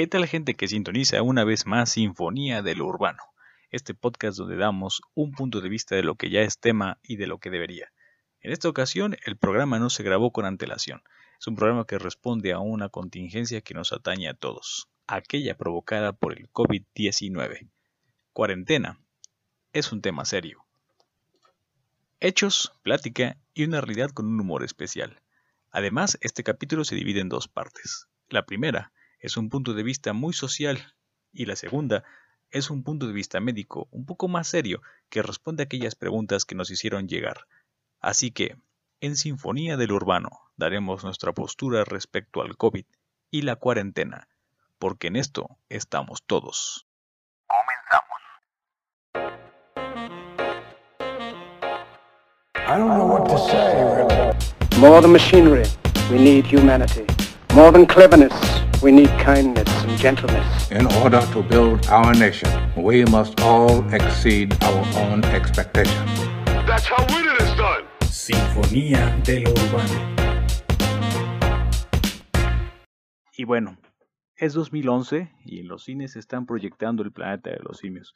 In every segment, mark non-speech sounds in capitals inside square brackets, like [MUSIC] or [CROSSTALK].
¿Qué tal gente que sintoniza una vez más Sinfonía de lo Urbano? Este podcast donde damos un punto de vista de lo que ya es tema y de lo que debería. En esta ocasión el programa no se grabó con antelación. Es un programa que responde a una contingencia que nos atañe a todos, aquella provocada por el COVID-19. Cuarentena. Es un tema serio. Hechos, plática y una realidad con un humor especial. Además, este capítulo se divide en dos partes. La primera es un punto de vista muy social y la segunda es un punto de vista médico un poco más serio que responde a aquellas preguntas que nos hicieron llegar. Así que, en Sinfonía del Urbano, daremos nuestra postura respecto al COVID y la cuarentena, porque en esto estamos todos. Comenzamos. I don't know what to say, More than machinery, we need humanity. More than cleverness, we need kindness and gentleness. In order to build our nation, we must all exceed our own expectations. That's how winning is done. Sinfonía de lo urbano. Y bueno, es 2011 y en los cines se están proyectando El planeta de los simios.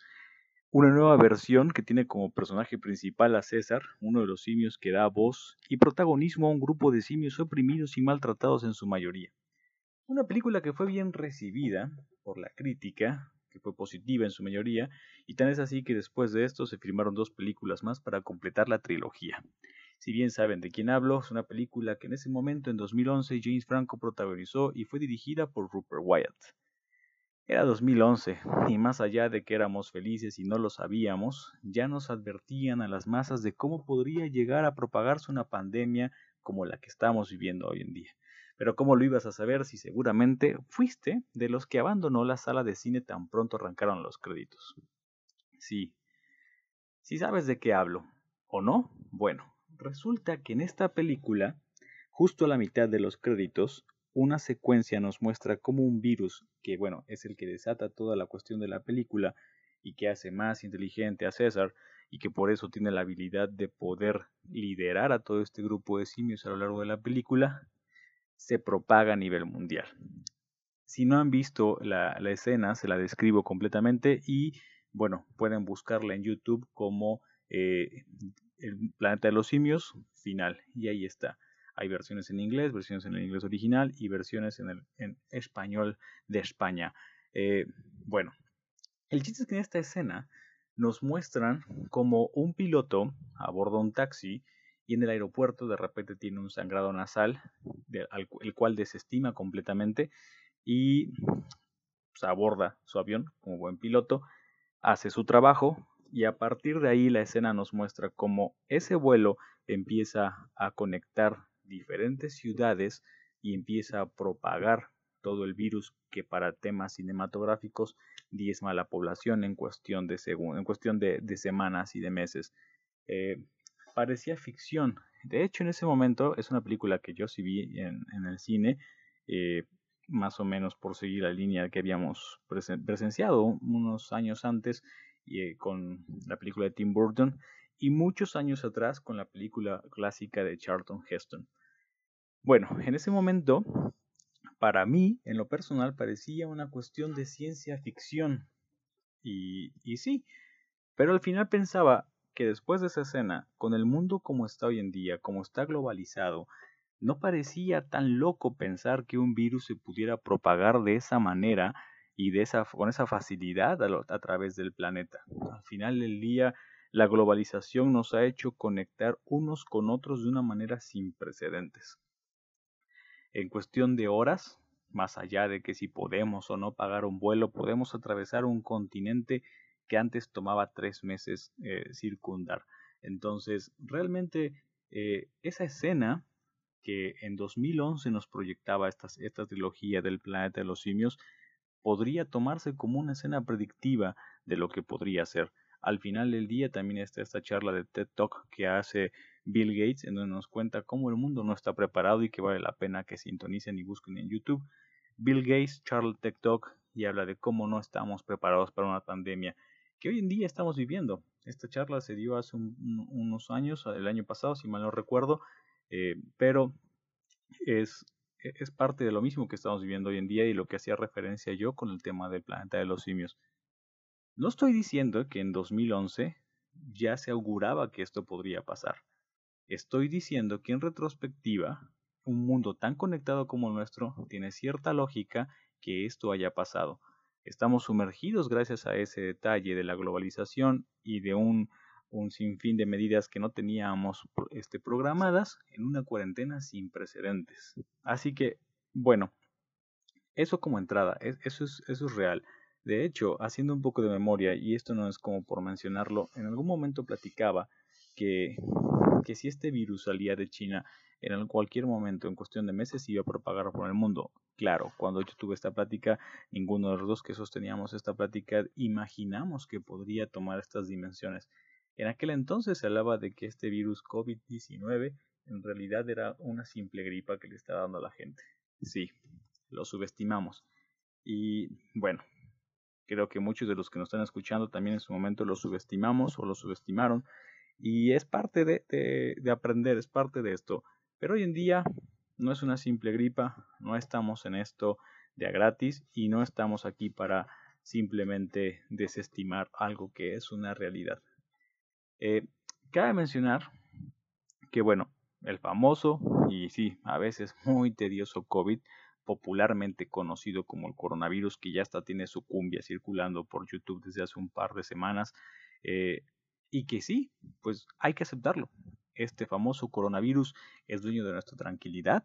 Una nueva versión que tiene como personaje principal a César, uno de los simios que da voz y protagonismo a un grupo de simios oprimidos y maltratados en su mayoría. Una película que fue bien recibida por la crítica, que fue positiva en su mayoría, y tan es así que después de esto se filmaron dos películas más para completar la trilogía. Si bien saben de quién hablo, es una película que en ese momento, en 2011, James Franco protagonizó y fue dirigida por Rupert Wyatt. Era 2011, y más allá de que éramos felices y no lo sabíamos, ya nos advertían a las masas de cómo podría llegar a propagarse una pandemia como la que estamos viviendo hoy en día. Pero ¿cómo lo ibas a saber si seguramente fuiste de los que abandonó la sala de cine tan pronto arrancaron los créditos? Sí. Si sabes de qué hablo, ¿o no? Bueno, resulta que en esta película, justo a la mitad de los créditos, una secuencia nos muestra cómo un virus, que bueno, es el que desata toda la cuestión de la película y que hace más inteligente a César y que por eso tiene la habilidad de poder liderar a todo este grupo de simios a lo largo de la película, se propaga a nivel mundial. Si no han visto la, escena, se la describo completamente y bueno, pueden buscarla en YouTube como eh, El planeta de los simios final y ahí está. Hay versiones en inglés, versiones en el inglés original y versiones en, el, en español de España. Eh, bueno, el chiste es que en esta escena nos muestran como un piloto aborda un taxi y en el aeropuerto de repente tiene un sangrado nasal, el cual desestima completamente y pues, aborda su avión como buen piloto, hace su trabajo y a partir de ahí la escena nos muestra cómo ese vuelo empieza a conectar diferentes ciudades y empieza a propagar todo el virus que para temas cinematográficos diezma a la población en cuestión de, en cuestión de, semanas y de meses. Eh, parecía ficción. De hecho, en ese momento es una película que yo sí vi en, el cine, eh, más o menos por seguir la línea que habíamos presenciado unos años antes eh, con la película de Tim Burton y muchos años atrás con la película clásica de Charlton Heston. Bueno, en ese momento, para mí, en lo personal, parecía una cuestión de ciencia ficción. Y, y sí, pero al final pensaba que después de esa escena, con el mundo como está hoy en día, como está globalizado, no parecía tan loco pensar que un virus se pudiera propagar de esa manera y con esa facilidad a, a través del planeta. Al final del día, la globalización nos ha hecho conectar unos con otros de una manera sin precedentes. En cuestión de horas, más allá de que si podemos o no pagar un vuelo, podemos atravesar un continente que antes tomaba tres meses eh, circundar. Entonces, realmente eh, esa escena que en 2011 nos proyectaba esta, trilogía del planeta de los simios, podría tomarse como una escena predictiva de lo que podría ser al final del día también está esta charla de TED Talk que hace Bill Gates, en donde nos cuenta cómo el mundo no está preparado y que vale la pena que sintonicen y busquen en YouTube. Bill Gates, charla TED Talk y habla de cómo no estamos preparados para una pandemia que hoy en día estamos viviendo. Esta charla se dio hace unos años, el año pasado, si mal no recuerdo, eh, pero es e, es parte de lo mismo que estamos viviendo hoy en día y lo que hacía referencia yo con el tema del planeta de los simios. No estoy diciendo que en 2011 ya se auguraba que esto podría pasar. Estoy diciendo que en retrospectiva, un mundo tan conectado como el nuestro tiene cierta lógica que esto haya pasado. Estamos sumergidos gracias a ese detalle de la globalización y de un, un sinfín de medidas que no teníamos este, programadas en una cuarentena sin precedentes. Así que, bueno, eso como entrada, eso es, eso es real. De hecho, haciendo un poco de memoria, y esto no es como por mencionarlo, en algún momento platicaba que, que si este virus salía de China en cualquier momento, en cuestión de meses, iba a propagar por el mundo. Claro, cuando yo tuve esta plática, ninguno de los dos que sosteníamos esta plática imaginamos que podría tomar estas dimensiones. En aquel entonces se hablaba de que este virus COVID-19 en realidad era una simple gripa que le estaba dando a la gente. Sí, lo subestimamos. Y bueno, Creo que muchos de los que nos están escuchando también en su momento lo subestimamos o lo subestimaron. Y es parte de, de, aprender, es parte de esto. Pero hoy en día no es una simple gripa, no estamos en esto de a gratis y no estamos aquí para simplemente desestimar algo que es una realidad. Eh, cabe mencionar que, bueno, el famoso y sí, a veces muy tedioso COVID popularmente conocido como el coronavirus, que ya hasta tiene su cumbia circulando por YouTube desde hace un par de semanas, eh, y que sí, pues hay que aceptarlo. Este famoso coronavirus es dueño de nuestra tranquilidad,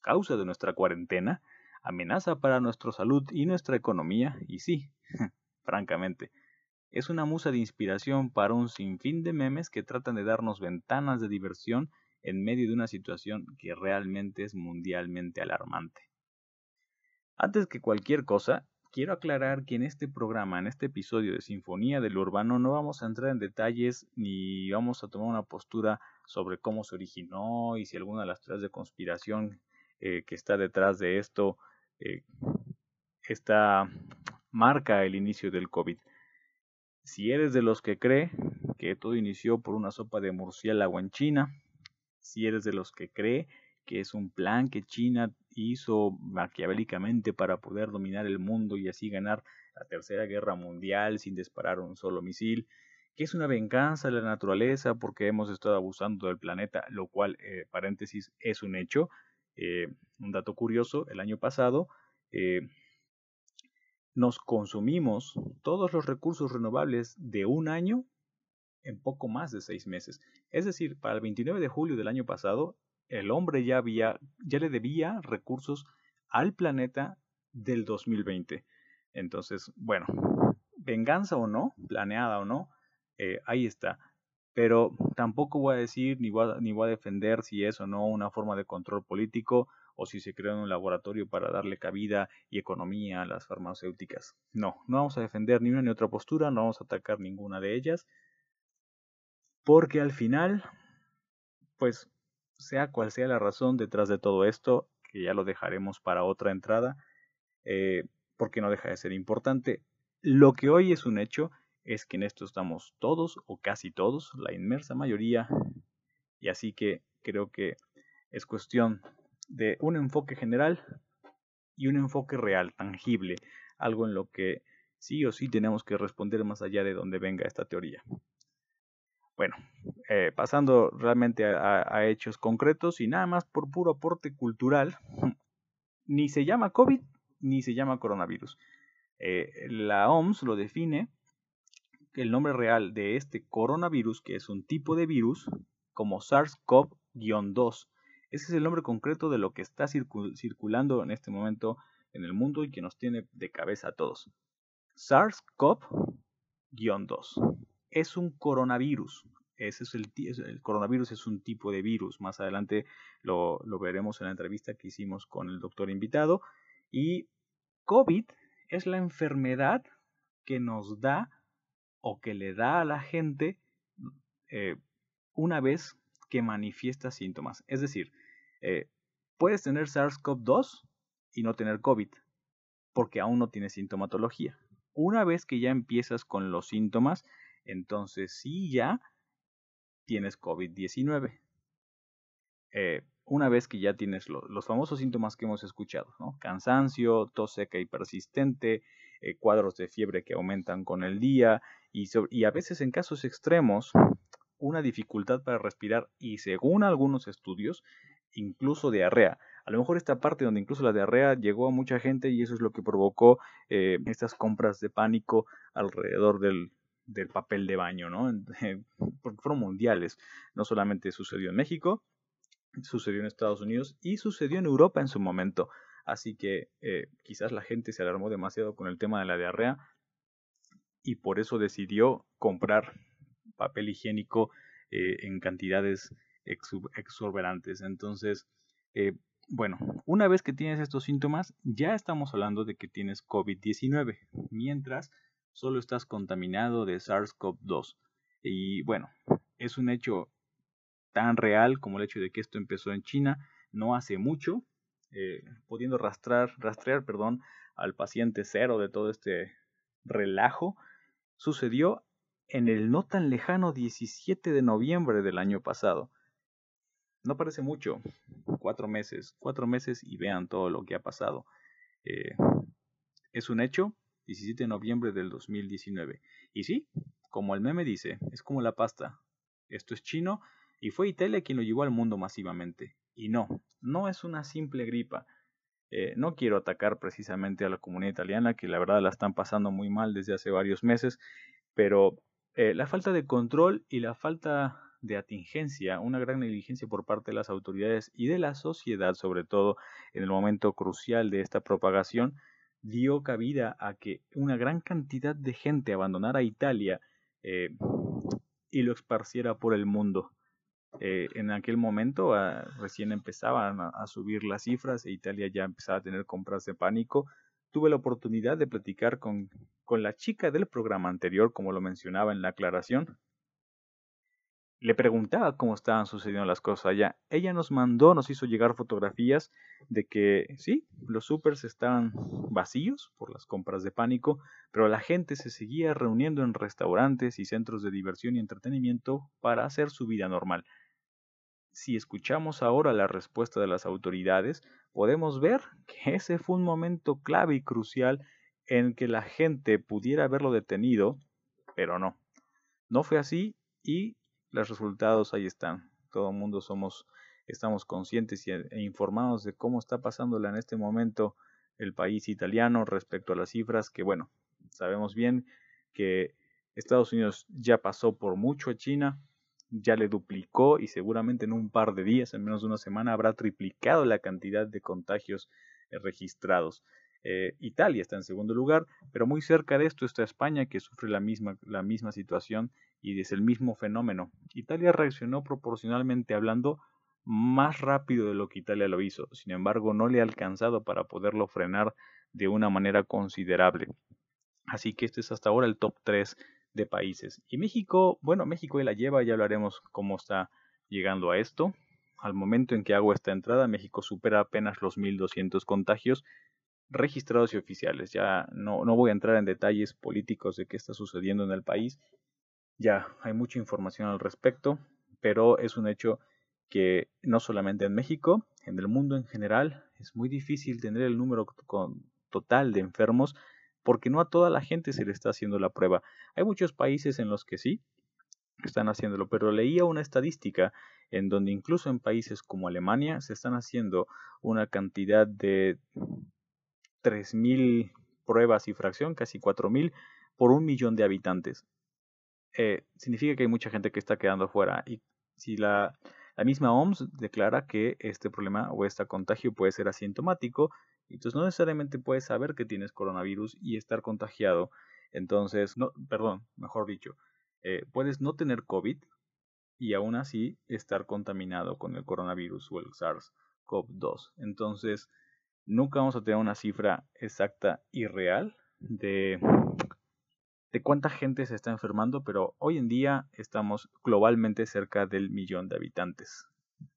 causa de nuestra cuarentena, amenaza para nuestra salud y nuestra economía, y sí, [LAUGHS] francamente, es una musa de inspiración para un sinfín de memes que tratan de darnos ventanas de diversión en medio de una situación que realmente es mundialmente alarmante. Antes que cualquier cosa, quiero aclarar que en este programa, en este episodio de Sinfonía del Urbano, no vamos a entrar en detalles ni vamos a tomar una postura sobre cómo se originó y si alguna de las teorías de conspiración eh, que está detrás de esto eh, está, marca el inicio del COVID. Si eres de los que cree que todo inició por una sopa de murciélago en China, si eres de los que cree que es un plan que China hizo maquiavélicamente para poder dominar el mundo y así ganar la Tercera Guerra Mundial sin disparar un solo misil, que es una venganza de la naturaleza porque hemos estado abusando del planeta, lo cual, eh, paréntesis, es un hecho. Eh, un dato curioso, el año pasado eh, nos consumimos todos los recursos renovables de un año en poco más de seis meses. Es decir, para el 29 de julio del año pasado, el hombre ya, había, ya le debía recursos al planeta del 2020. Entonces, bueno, venganza o no, planeada o no, eh, ahí está. Pero tampoco voy a decir ni voy a, ni voy a defender si es o no una forma de control político o si se creó en un laboratorio para darle cabida y economía a las farmacéuticas. No, no vamos a defender ni una ni otra postura, no vamos a atacar ninguna de ellas, porque al final, pues sea cual sea la razón detrás de todo esto, que ya lo dejaremos para otra entrada, eh, porque no deja de ser importante, lo que hoy es un hecho es que en esto estamos todos o casi todos, la inmersa mayoría, y así que creo que es cuestión de un enfoque general y un enfoque real, tangible, algo en lo que sí o sí tenemos que responder más allá de donde venga esta teoría. Bueno, eh, pasando realmente a, hechos concretos y nada más por puro aporte cultural, [LAUGHS] ni se llama COVID ni se llama coronavirus. Eh, la OMS lo define el nombre real de este coronavirus, que es un tipo de virus, como SARS-CoV-2. Ese es el nombre concreto de lo que está circulando en este momento en el mundo y que nos tiene de cabeza a todos. SARS-CoV-2 es un coronavirus. Ese es el, coronavirus es un tipo de virus. Más adelante lo, lo veremos en la entrevista que hicimos con el doctor invitado. Y COVID es la enfermedad que nos da o que le da a la gente eh, una vez que manifiesta síntomas. Es decir, eh, puedes tener SARS-CoV-2 y no tener COVID, porque aún no tienes sintomatología. Una vez que ya empiezas con los síntomas, entonces sí ya tienes COVID-19. Eh, una vez que ya tienes los famosos síntomas que hemos escuchado, ¿no? Cansancio, tos seca y persistente, eh, cuadros de fiebre que aumentan con el día y, y a veces en casos extremos una dificultad para respirar y según algunos estudios, incluso diarrea. A lo mejor esta parte donde incluso la diarrea llegó a mucha gente y eso es lo que provocó eh, estas compras de pánico alrededor del, del papel de baño, ¿no? Porque fueron mundiales. No solamente sucedió en México, sucedió en Estados Unidos y sucedió en Europa en su momento. Así que eh, quizás la gente se alarmó demasiado con el tema de la diarrea y por eso decidió comprar papel higiénico eh, en cantidades exorbitantes. Entonces, eh, bueno, una vez que tienes estos síntomas, ya estamos hablando de que tienes COVID-19, mientras solo estás contaminado de SARS-CoV-2. Y bueno, es un hecho tan real como el hecho de que esto empezó en China no hace mucho, eh, pudiendo rastrear, rastrear perdón, al paciente cero de todo este relajo, sucedió en el no tan lejano 17 de noviembre del año pasado. No parece mucho, cuatro meses, cuatro meses y vean todo lo que ha pasado. Eh, es un hecho, 17 de noviembre del 2019. Y sí, como el meme dice, es como la pasta. Esto es chino y fue Italia quien lo llevó al mundo masivamente. Y no, no es una simple gripa. Eh, no quiero atacar precisamente a la comunidad italiana, que la verdad la están pasando muy mal desde hace varios meses, pero eh, la falta de control y la falta de atingencia, una gran negligencia por parte de las autoridades y de la sociedad, sobre todo en el momento crucial de esta propagación, dio cabida a que una gran cantidad de gente abandonara Italia eh, y lo esparciera por el mundo. Eh, en aquel momento ah, recién empezaban a, subir las cifras e Italia ya empezaba a tener compras de pánico. Tuve la oportunidad de platicar con, con la chica del programa anterior, como lo mencionaba en la aclaración, le preguntaba cómo estaban sucediendo las cosas allá. Ella nos mandó, nos hizo llegar fotografías de que sí, los supers estaban vacíos por las compras de pánico, pero la gente se seguía reuniendo en restaurantes y centros de diversión y entretenimiento para hacer su vida normal. Si escuchamos ahora la respuesta de las autoridades, podemos ver que ese fue un momento clave y crucial en que la gente pudiera haberlo detenido, pero no. No fue así y los resultados ahí están. Todo el mundo somos, estamos conscientes e, informados de cómo está pasándola en este momento el país italiano respecto a las cifras que, bueno, sabemos bien que Estados Unidos ya pasó por mucho a China, ya le duplicó y seguramente en un par de días, en menos de una semana, habrá triplicado la cantidad de contagios eh, registrados. Eh, Italia está en segundo lugar, pero muy cerca de esto está España, que sufre la misma, la misma situación y es el mismo fenómeno. Italia reaccionó proporcionalmente hablando más rápido de lo que Italia lo hizo, sin embargo no le ha alcanzado para poderlo frenar de una manera considerable. Así que este es hasta ahora el top 3 de países. Y México, bueno, México ya la lleva, ya hablaremos cómo está llegando a esto. Al momento en que hago esta entrada, México supera apenas los 1.200 contagios registrados y oficiales. Ya no, no voy a entrar en detalles políticos de qué está sucediendo en el país. Ya hay mucha información al respecto, pero es un hecho que no solamente en México, en el mundo en general, es muy difícil tener el número total de enfermos porque no a toda la gente se le está haciendo la prueba. Hay muchos países en los que sí están haciéndolo, pero leía una estadística en donde incluso en países como Alemania se están haciendo una cantidad de 3.000 pruebas y fracción, casi 4.000 por un millón de habitantes. Eh, significa que hay mucha gente que está quedando fuera. Y si la, misma OMS declara que este problema o este contagio puede ser asintomático, entonces no necesariamente puedes saber que tienes coronavirus y estar contagiado. Entonces, no, perdón, mejor dicho, eh, puedes no tener COVID y aún así estar contaminado con el coronavirus o el SARS-CoV-2. Entonces, nunca vamos a tener una cifra exacta y real de, de cuánta gente se está enfermando, pero hoy en día estamos globalmente cerca del millón de habitantes.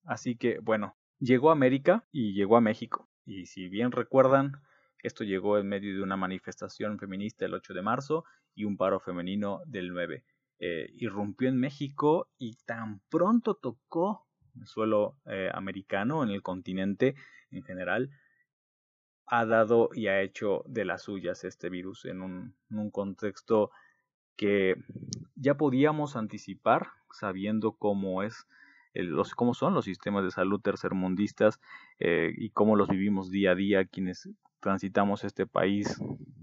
Así que, bueno, llegó a América y llegó a México. Y si bien recuerdan, esto llegó en medio de una manifestación feminista el 8 de marzo y un paro femenino del 9. Eh, irrumpió en México y tan pronto tocó suelo eh, americano, en el continente en general, ha dado y ha hecho de las suyas este virus en un, contexto que ya podíamos anticipar sabiendo cómo es los, cómo son los sistemas de salud tercermundistas eh, y cómo los vivimos día a día quienes transitamos este país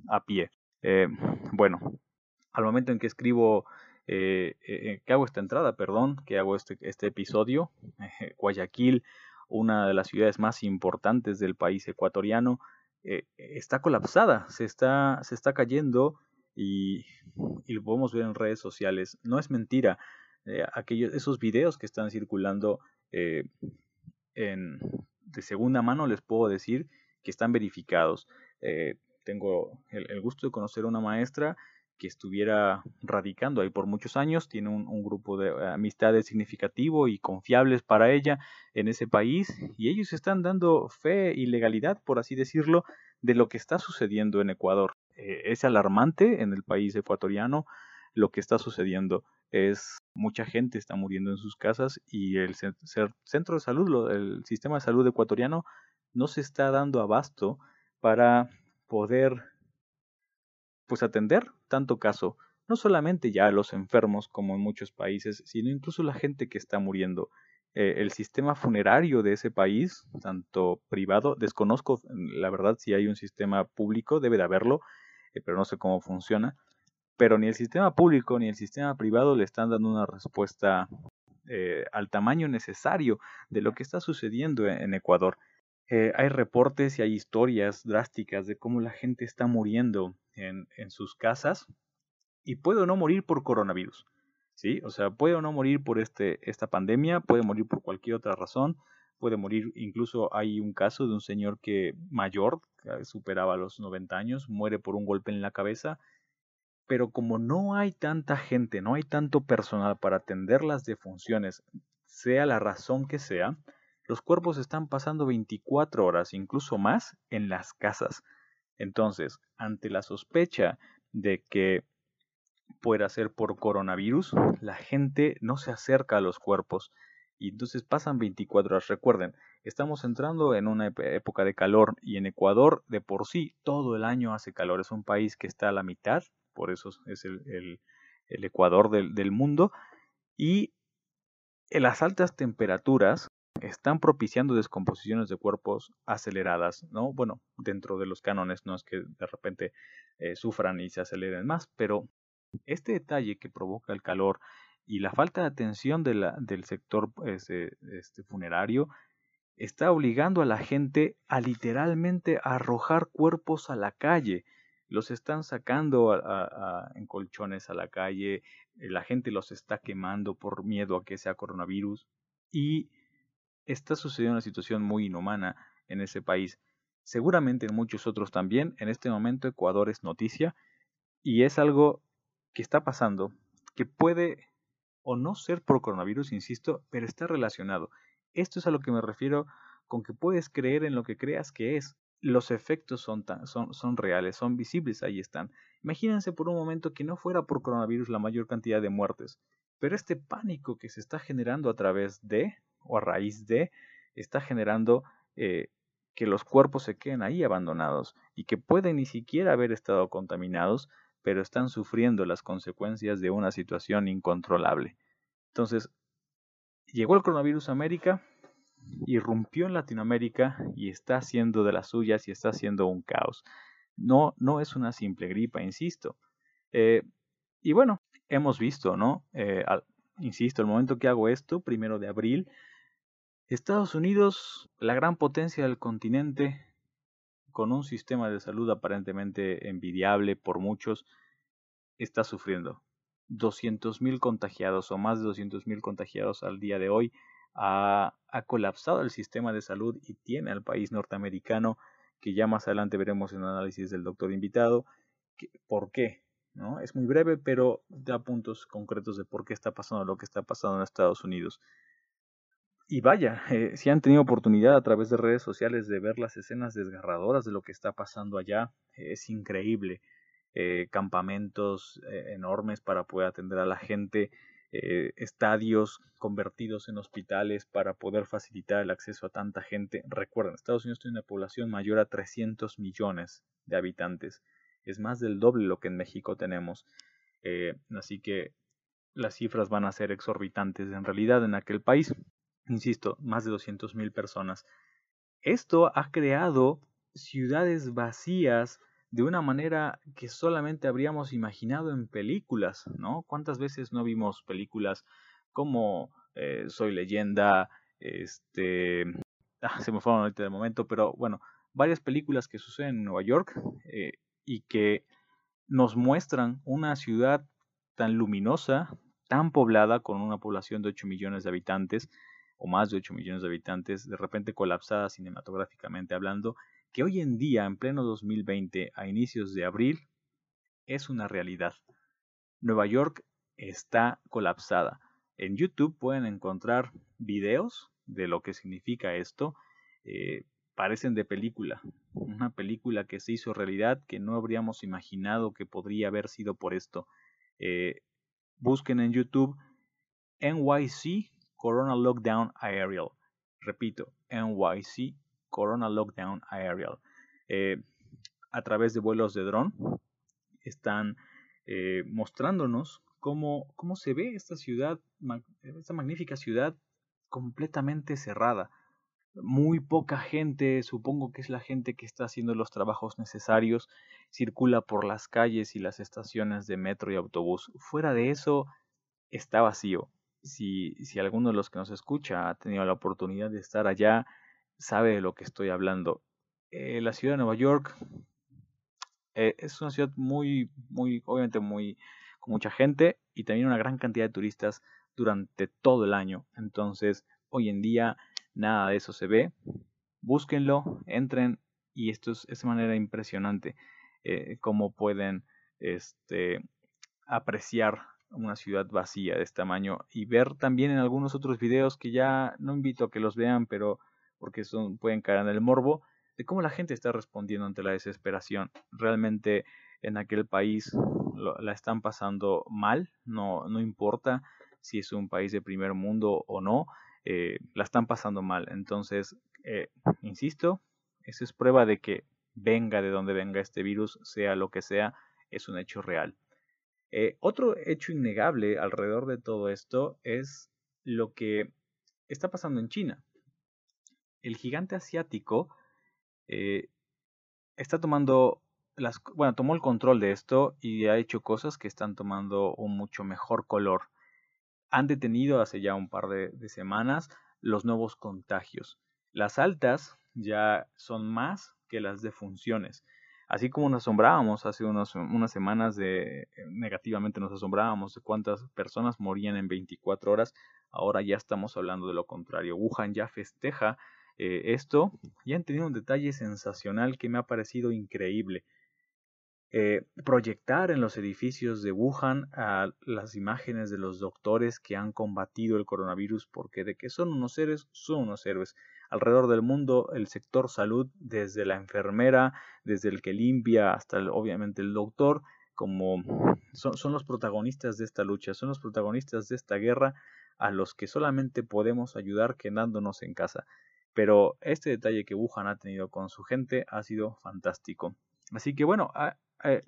a pie. Eh, bueno, al momento en que escribo, eh, que hago esta entrada, perdón, que hago este, este episodio, [LAUGHS] Guayaquil, una de las ciudades más importantes del país ecuatoriano, está colapsada, se está, se está cayendo y, lo podemos ver en redes sociales. No es mentira, eh, aquellos, esos videos que están circulando eh, en, de segunda mano, les puedo decir que están verificados. Eh, tengo el, gusto de conocer a una maestra que estuviera radicando ahí por muchos años, tiene un, grupo de amistades significativo y confiables para ella en ese país y ellos están dando fe y legalidad, por así decirlo, de lo que está sucediendo en Ecuador. es alarmante en el país ecuatoriano lo que está sucediendo es mucha gente está muriendo en sus casas y el centro de salud, el sistema de salud ecuatoriano no se está dando abasto para poder pues atender tanto caso, no solamente ya a los enfermos como en muchos países, sino incluso la gente que está muriendo. Eh, el sistema funerario de ese país, tanto privado, desconozco la verdad si hay un sistema público, debe de haberlo, eh, pero no sé cómo funciona, pero ni el sistema público ni el sistema privado le están dando una respuesta eh, al tamaño necesario de lo que está sucediendo en, Ecuador. Eh, hay reportes y hay historias drásticas de cómo la gente está muriendo en, sus casas y puede o no morir por coronavirus. ¿sí? O sea, puede o no morir por este, esta pandemia, puede morir por cualquier otra razón, puede morir, incluso hay un caso de un señor que mayor, que superaba los 90 años, muere por un golpe en la cabeza pero como no hay tanta gente, no hay tanto personal para atender las defunciones, sea la razón que sea, los cuerpos están pasando 24 horas, incluso más, en las casas. Entonces, ante la sospecha de que pueda ser por coronavirus, la gente no se acerca a los cuerpos y entonces pasan 24 horas. Recuerden, estamos entrando en una época de calor y en Ecuador de por sí todo el año hace calor. Es un país que está a la mitad por eso es el, Ecuador del, mundo. Y las altas temperaturas están propiciando descomposiciones de cuerpos aceleradas, ¿no? Bueno, dentro de los cánones no es que de repente eh, sufran y se aceleren más, pero este detalle que provoca el calor y la falta de atención del sector este funerario está obligando a la gente a literalmente arrojar cuerpos a la calle los están sacando en colchones a la calle, eh, la gente los está quemando por miedo a que sea coronavirus y está sucediendo una situación muy inhumana en ese país. Seguramente en muchos otros también. En este momento Ecuador es noticia y es algo que está pasando que puede o no ser por coronavirus, insisto, pero está relacionado. Esto es a lo que me refiero con que puedes creer en lo que creas que es los efectos son, son, son reales, son visibles, ahí están. Imagínense por un momento que no fuera por coronavirus la mayor cantidad de muertes, pero este pánico que se está generando a través de, o a raíz de, está generando eh, que los cuerpos se queden ahí abandonados y que pueden ni siquiera haber estado contaminados, pero están sufriendo las consecuencias de una situación incontrolable. Entonces, llegó el coronavirus a América, irrumpió en Latinoamérica y está haciendo de las suyas y está haciendo un caos. No, no es una simple gripa, insisto. Eh, y bueno, hemos visto, ¿no? Eh, insisto, el momento que hago esto, primero de abril, Estados Unidos, la gran potencia del continente, con un sistema de salud aparentemente envidiable por muchos, está sufriendo. 200.000 contagiados o más de 200.000 contagiados al día de hoy ha, colapsado el sistema de salud y tiene al país norteamericano, que ya más adelante veremos en análisis del doctor invitado, por qué. ¿no? Es muy breve, pero da puntos concretos de por qué está pasando lo que está pasando en Estados Unidos. Y vaya, eh, si han tenido oportunidad a través de redes sociales de ver las escenas desgarradoras de lo que está pasando allá, es increíble. Eh, campamentos eh, enormes para poder atender a la gente, estadios convertidos en hospitales para poder facilitar el acceso a tanta gente. Recuerden, Estados Unidos tiene una población mayor a 300 millones de habitantes. Es más del doble lo que en México tenemos. Así que las cifras van a ser exorbitantes en realidad en aquel país. Insisto, más de 200 mil personas. Esto ha creado ciudades vacías de una manera que solamente habríamos imaginado en películas, ¿no? ¿Cuántas veces no vimos películas como eh, Soy leyenda, este, ah, se me fueron ahorita de momento, pero bueno, varias películas que suceden en Nueva York eh, y que nos muestran una ciudad tan luminosa, tan poblada, con una población de 8 millones de habitantes, o más de 8 millones de habitantes, de repente colapsada cinematográficamente hablando, que hoy en día, en pleno 2020, a inicios de abril, es una realidad. Nueva York está colapsada. En YouTube pueden encontrar videos de lo que significa esto. Eh, parecen de película. Una película que se hizo realidad que no habríamos imaginado que podría haber sido por esto. Eh, busquen en YouTube NYC Corona Lockdown Aerial. Repito, NYC Corona Lockdown Aerial. Eh, a través de vuelos de dron están eh, mostrándonos cómo, cómo se ve esta ciudad, esta magnífica ciudad completamente cerrada. Muy poca gente, supongo que es la gente que está haciendo los trabajos necesarios, circula por las calles y las estaciones de metro y autobús. Fuera de eso, está vacío. Si, si alguno de los que nos escucha ha tenido la oportunidad de estar allá, sabe de lo que estoy hablando. Eh, la ciudad de Nueva York eh, es una ciudad muy, muy, obviamente muy, con mucha gente y también una gran cantidad de turistas durante todo el año. Entonces, hoy en día nada de eso se ve. Búsquenlo, entren y esto es, de manera impresionante eh, cómo pueden este, apreciar una ciudad vacía de este tamaño y ver también en algunos otros videos que ya no invito a que los vean, pero porque son, pueden caer en el morbo, de cómo la gente está respondiendo ante la desesperación. Realmente en aquel país la están pasando mal, no, no importa si es un país de primer mundo o no, eh, la están pasando mal. Entonces, eh, insisto, eso es prueba de que venga de donde venga este virus, sea lo que sea, es un hecho real. Eh, otro hecho innegable alrededor de todo esto es lo que está pasando en China el gigante asiático eh, está tomando bueno, tomó el control de esto y ha hecho cosas que están tomando un mucho mejor color. Han detenido hace ya un par de, semanas los nuevos contagios. Las altas ya son más que las defunciones. Así como nos asombrábamos hace unas semanas de negativamente nos asombrábamos de cuántas personas morían en 24 horas, ahora ya estamos hablando de lo contrario. Wuhan ya festeja eh, esto y han tenido un detalle sensacional que me ha parecido increíble. Eh, proyectar en los edificios de Wuhan a las imágenes de los doctores que han combatido el coronavirus, porque de que son unos héroes, son unos héroes. Alrededor del mundo, el sector salud, desde la enfermera, desde el que limpia hasta obviamente el doctor, como son, los protagonistas de esta lucha, son los protagonistas de esta guerra a los que solamente podemos ayudar quedándonos en casa. Pero este detalle que Wuhan ha tenido con su gente ha sido fantástico. Así que bueno,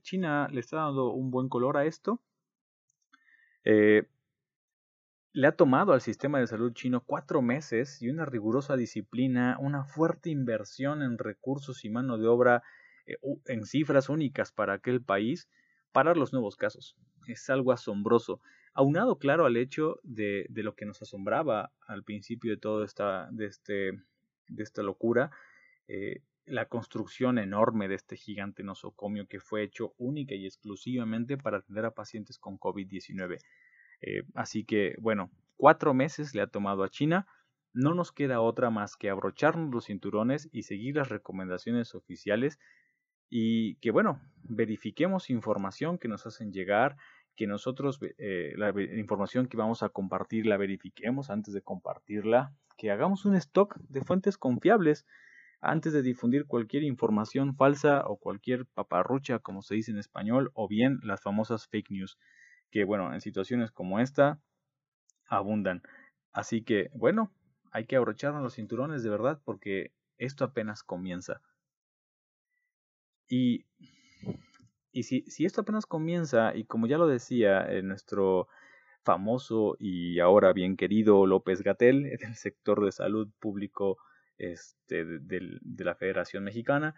China le está dando un buen color a esto. Eh, le ha tomado al sistema de salud chino cuatro meses y una rigurosa disciplina, una fuerte inversión en recursos y mano de obra eh, en cifras únicas para aquel país, parar los nuevos casos. Es algo asombroso. Aunado, claro, al hecho de, lo que nos asombraba al principio de todo esta, de este de esta locura, eh, la construcción enorme de este gigante nosocomio que fue hecho única y exclusivamente para atender a pacientes con COVID-19. Eh, así que, bueno, cuatro meses le ha tomado a China. No nos queda otra más que abrocharnos los cinturones y seguir las recomendaciones oficiales y que, bueno, verifiquemos información que nos hacen llegar, que nosotros eh, la información que vamos a compartir la verifiquemos antes de compartirla, que hagamos un stock de fuentes confiables antes de difundir cualquier información falsa o cualquier paparrucha, como se dice en español, o bien las famosas fake news, que bueno, en situaciones como esta abundan. Así que, bueno, hay que abrocharnos los cinturones de verdad porque esto apenas comienza. Y, y si, si esto apenas comienza, y como ya lo decía en nuestro famoso y ahora bien querido López Gatel, [LAUGHS] del sector de salud público este, de, de la Federación Mexicana,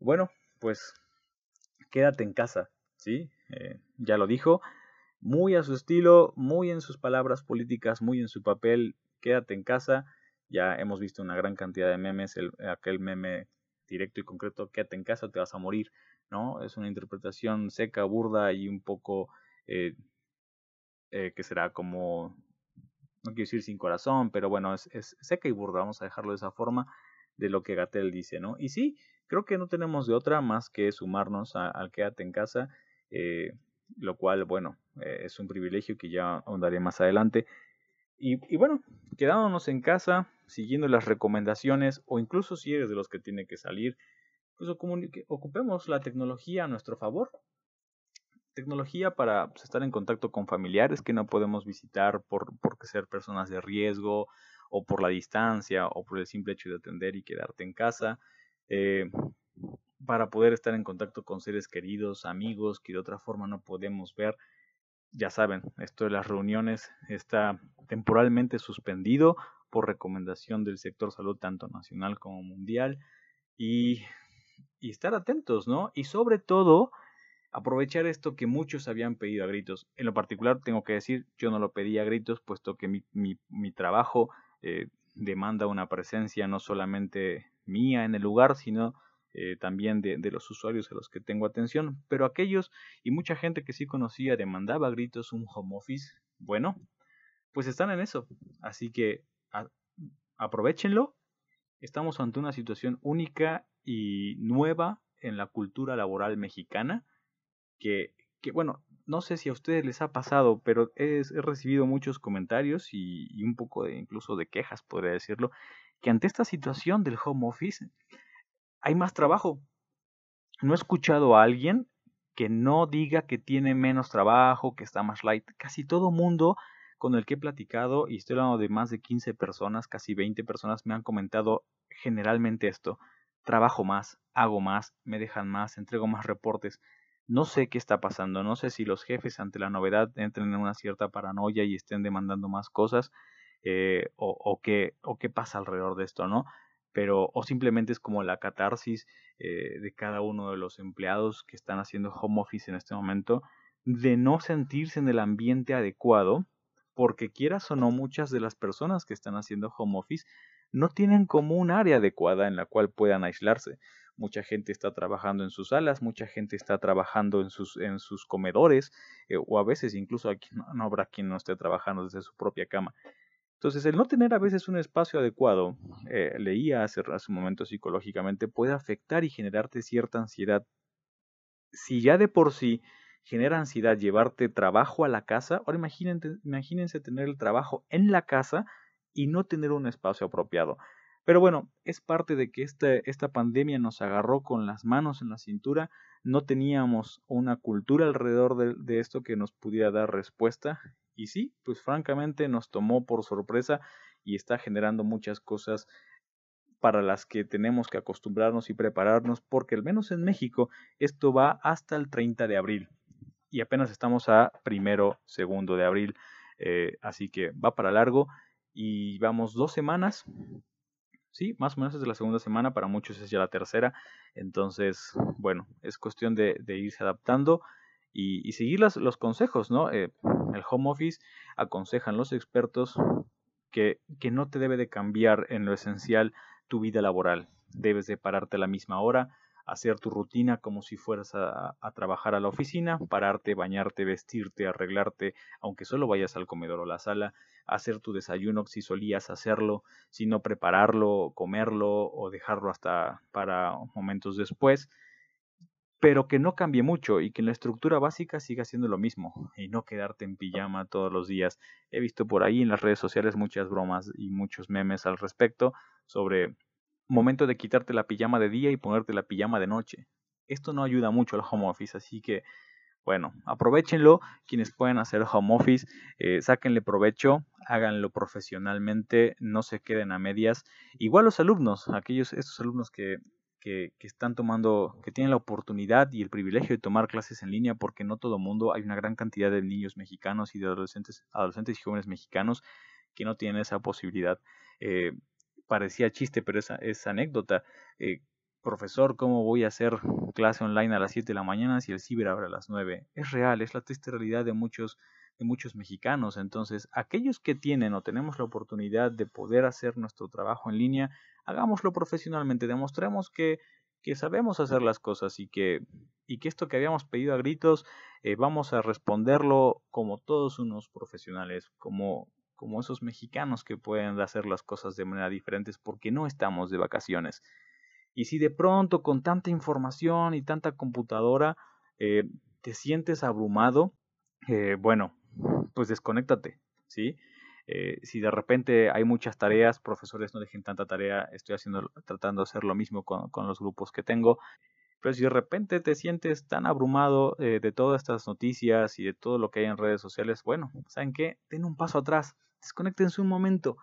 bueno, pues quédate en casa, ¿sí? Eh, ya lo dijo, muy a su estilo, muy en sus palabras políticas, muy en su papel, quédate en casa. Ya hemos visto una gran cantidad de memes, el, aquel meme directo y concreto, quédate en casa, te vas a morir, ¿no? Es una interpretación seca, burda y un poco eh, eh, que será como, no quiero decir sin corazón, pero bueno, es, seca y burda, vamos a dejarlo de esa forma de lo que Gatel dice, ¿no? Y sí, creo que no tenemos de otra más que sumarnos al quédate en casa, eh, lo cual, bueno, eh, es un privilegio que ya ahondaré más adelante. Y, bueno, quedándonos en casa, siguiendo las recomendaciones, o incluso si eres de los que tiene que salir, pues ocupemos la tecnología a nuestro favor. Tecnología para pues, estar en contacto con familiares que no podemos visitar por, por ser personas de riesgo, o por la distancia, o por el simple hecho de atender y quedarte en casa. Eh, para poder estar en contacto con seres queridos, amigos que de otra forma no podemos ver. Ya saben, esto de las reuniones está temporalmente suspendido por recomendación del sector salud tanto nacional como mundial y, y estar atentos, ¿no? Y sobre todo, aprovechar esto que muchos habían pedido a gritos. En lo particular, tengo que decir, yo no lo pedí a gritos, puesto que mi, mi, trabajo eh, demanda una presencia no solamente mía en el lugar, sino eh, también de, los usuarios a los que tengo atención, pero aquellos y mucha gente que sí conocía demandaba gritos un home office, bueno, pues están en eso, así que aprovechenlo, estamos ante una situación única y nueva en la cultura laboral mexicana, que, que bueno, no sé si a ustedes les ha pasado, pero he, he recibido muchos comentarios y, y, un poco de incluso de quejas, podría decirlo, que ante esta situación del home office hay más trabajo. No he escuchado a alguien que no diga que tiene menos trabajo, que está más light. Casi todo mundo con el que he platicado, y estoy hablando de más de 15 personas, casi 20 personas, me han comentado generalmente esto. Trabajo más, hago más, me dejan más, entrego más reportes. No sé qué está pasando, no sé si los jefes ante la novedad entren en una cierta paranoia y estén demandando más cosas eh, o, o, qué, o qué pasa alrededor de esto, ¿no? Pero o simplemente es como la catarsis eh, de cada uno de los empleados que están haciendo home office en este momento de no sentirse en el ambiente adecuado porque quieras o no muchas de las personas que están haciendo home office no tienen como un área adecuada en la cual puedan aislarse. Mucha gente está trabajando en sus salas, mucha gente está trabajando en sus, en sus comedores, eh, o a veces incluso aquí no, no habrá quien no esté trabajando desde su propia cama. Entonces, el no tener a veces un espacio adecuado, eh, leía hace, hace un momento psicológicamente, puede afectar y generarte cierta ansiedad. Si ya de por sí genera ansiedad llevarte trabajo a la casa, ahora imagínense, tener el trabajo en la casa y no tener un espacio apropiado. Pero bueno, es parte de que esta, esta pandemia nos agarró con las manos en la cintura, no teníamos una cultura alrededor de, de esto que nos pudiera dar respuesta y sí, pues francamente nos tomó por sorpresa y está generando muchas cosas para las que tenemos que acostumbrarnos y prepararnos, porque al menos en México esto va hasta el 30 de abril y apenas estamos a primero, segundo de abril, eh, así que va para largo y vamos dos semanas, sí, más o menos es la segunda semana, para muchos es ya la tercera, entonces, bueno, es cuestión de, de irse adaptando y, y seguir las, los consejos, ¿no? Eh, el home office aconsejan los expertos que, que no te debe de cambiar en lo esencial tu vida laboral. Debes de pararte a la misma hora, hacer tu rutina como si fueras a, a, trabajar a la oficina, pararte, bañarte, vestirte, arreglarte, aunque solo vayas al comedor o la sala, hacer tu desayuno si solías hacerlo, si no prepararlo, comerlo o dejarlo hasta para momentos después pero que no cambie mucho y que la estructura básica siga siendo lo mismo y no quedarte en pijama todos los días. He visto por ahí en las redes sociales muchas bromas y muchos memes al respecto sobre momento de quitarte la pijama de día y ponerte la pijama de noche. Esto no ayuda mucho al home office, así que Bueno, aprovechenlo, quienes pueden hacer home office, eh, sáquenle provecho, háganlo profesionalmente, no se queden a medias. Igual los alumnos, aquellos, estos alumnos que, que, que, están tomando, que tienen la oportunidad y el privilegio de tomar clases en línea, porque no todo mundo, hay una gran cantidad de niños mexicanos y de adolescentes, adolescentes y jóvenes mexicanos que no tienen esa posibilidad. Eh, parecía chiste, pero esa es anécdota. Eh, profesor, ¿cómo voy a hacer clase online a las 7 de la mañana si el ciber abre a las 9? Es real, es la triste realidad de muchos, de muchos mexicanos. Entonces, aquellos que tienen o tenemos la oportunidad de poder hacer nuestro trabajo en línea, hagámoslo profesionalmente, demostremos que, que sabemos hacer las cosas y que, y que esto que habíamos pedido a gritos, eh, vamos a responderlo como todos unos profesionales, como, como esos mexicanos que pueden hacer las cosas de manera diferente porque no estamos de vacaciones. Y si de pronto con tanta información y tanta computadora eh, te sientes abrumado, eh, bueno, pues desconéctate, ¿sí? Eh, si de repente hay muchas tareas, profesores no dejen tanta tarea, estoy haciendo, tratando de hacer lo mismo con, los grupos que tengo. Pero si de repente te sientes tan abrumado de todas estas noticias y de todo lo que hay en redes sociales, bueno, ¿saben qué? Den un paso atrás, desconectense un momento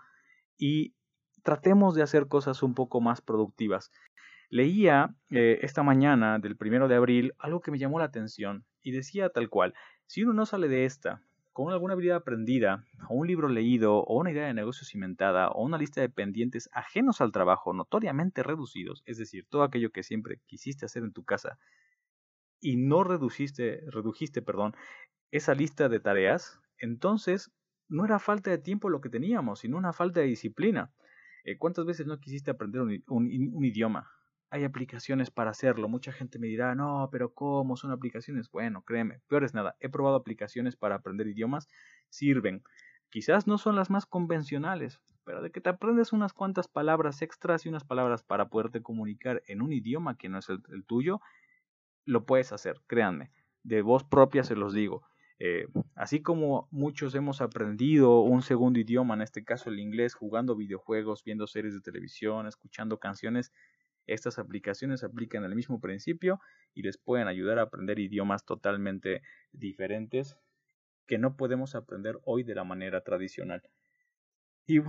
y tratemos de hacer cosas un poco más productivas. Leía eh, esta mañana del primero de abril algo que me llamó la atención y decía tal cual, si uno no sale de esta con alguna habilidad aprendida, o un libro leído, o una idea de negocio cimentada, o una lista de pendientes ajenos al trabajo notoriamente reducidos, es decir, todo aquello que siempre quisiste hacer en tu casa, y no reduciste, redujiste, perdón, esa lista de tareas, entonces no era falta de tiempo lo que teníamos, sino una falta de disciplina. Eh, ¿Cuántas veces no quisiste aprender un idioma? Hay aplicaciones para hacerlo. Mucha gente me dirá, no, pero ¿cómo son aplicaciones? Bueno, créeme, peor es nada. He probado aplicaciones para aprender idiomas, sirven. Quizás no son las más convencionales, pero de que te aprendes unas cuantas palabras extras y unas palabras para poderte comunicar en un idioma que no es el, tuyo, lo puedes hacer, créanme. De voz propia se los digo. Eh, así como muchos hemos aprendido un segundo idioma, en este caso el inglés, jugando videojuegos, viendo series de televisión, escuchando canciones, estas aplicaciones aplican el mismo principio y les pueden ayudar a aprender idiomas totalmente diferentes que no podemos aprender hoy de la manera tradicional. Y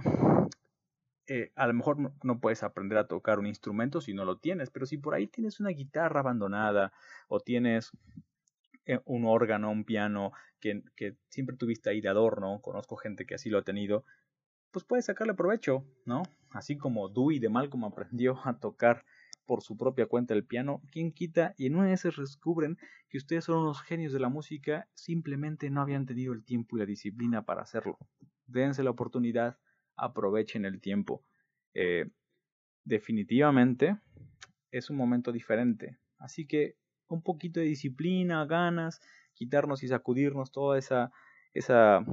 eh, a lo mejor no, puedes aprender a tocar un instrumento si no lo tienes, pero si por ahí tienes una guitarra abandonada o tienes eh, un órgano, un piano que, que, siempre tuviste ahí de adorno, conozco gente que así lo ha tenido, pues puedes sacarle provecho, ¿no? Así como Dewey de Malcolm aprendió a tocar por su propia cuenta el piano, ¿quién quita? Y en una de esas descubren que ustedes son unos genios de la música, simplemente no habían tenido el tiempo y la disciplina para hacerlo. Dense la oportunidad, aprovechen el tiempo. Eh, definitivamente es un momento diferente. Así que un poquito de disciplina, ganas, quitarnos y sacudirnos toda esa, esa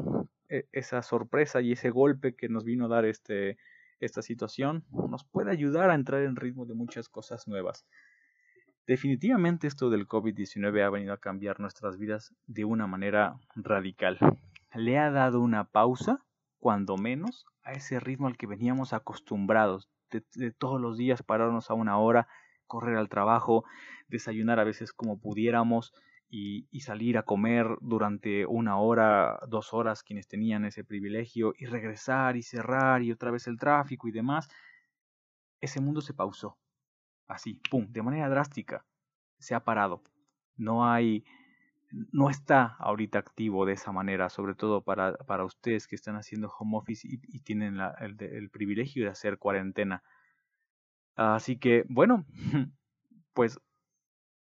esa sorpresa y ese golpe que nos vino a dar este, esta situación nos puede ayudar a entrar en ritmo de muchas cosas nuevas. Definitivamente esto del COVID-19 ha venido a cambiar nuestras vidas de una manera radical. Le ha dado una pausa, cuando menos, a ese ritmo al que veníamos acostumbrados, de, de todos los días pararnos a una hora, correr al trabajo, desayunar a veces como pudiéramos, y, salir a comer durante una hora, dos horas quienes tenían ese privilegio y regresar y cerrar y otra vez el tráfico y demás, ese mundo se pausó. Así, pum, de manera drástica. Se ha parado. No hay, no está ahorita activo de esa manera, sobre todo para, para ustedes que están haciendo home office y, tienen la, el, el privilegio de hacer cuarentena. Así que, bueno, [LAUGHS] pues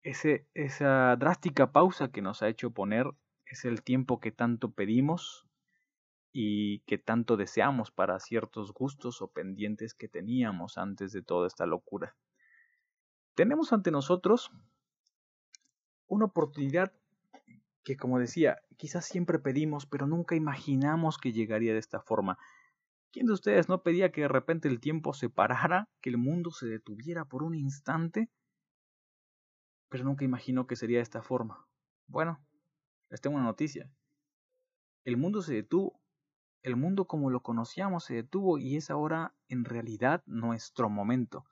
ese, esa drástica pausa que nos ha hecho poner es el tiempo que tanto pedimos y que tanto deseamos para ciertos gustos o pendientes que teníamos antes de toda esta locura. Tenemos ante nosotros una oportunidad que, como decía, quizás siempre pedimos, pero nunca imaginamos que llegaría de esta forma. ¿Quién de ustedes no pedía que de repente el tiempo se parara, que el mundo se detuviera por un instante pero nunca imaginó que sería de esta forma. Bueno, les tengo una noticia. El mundo se detuvo. El mundo como lo conocíamos se detuvo y es ahora en realidad nuestro momento.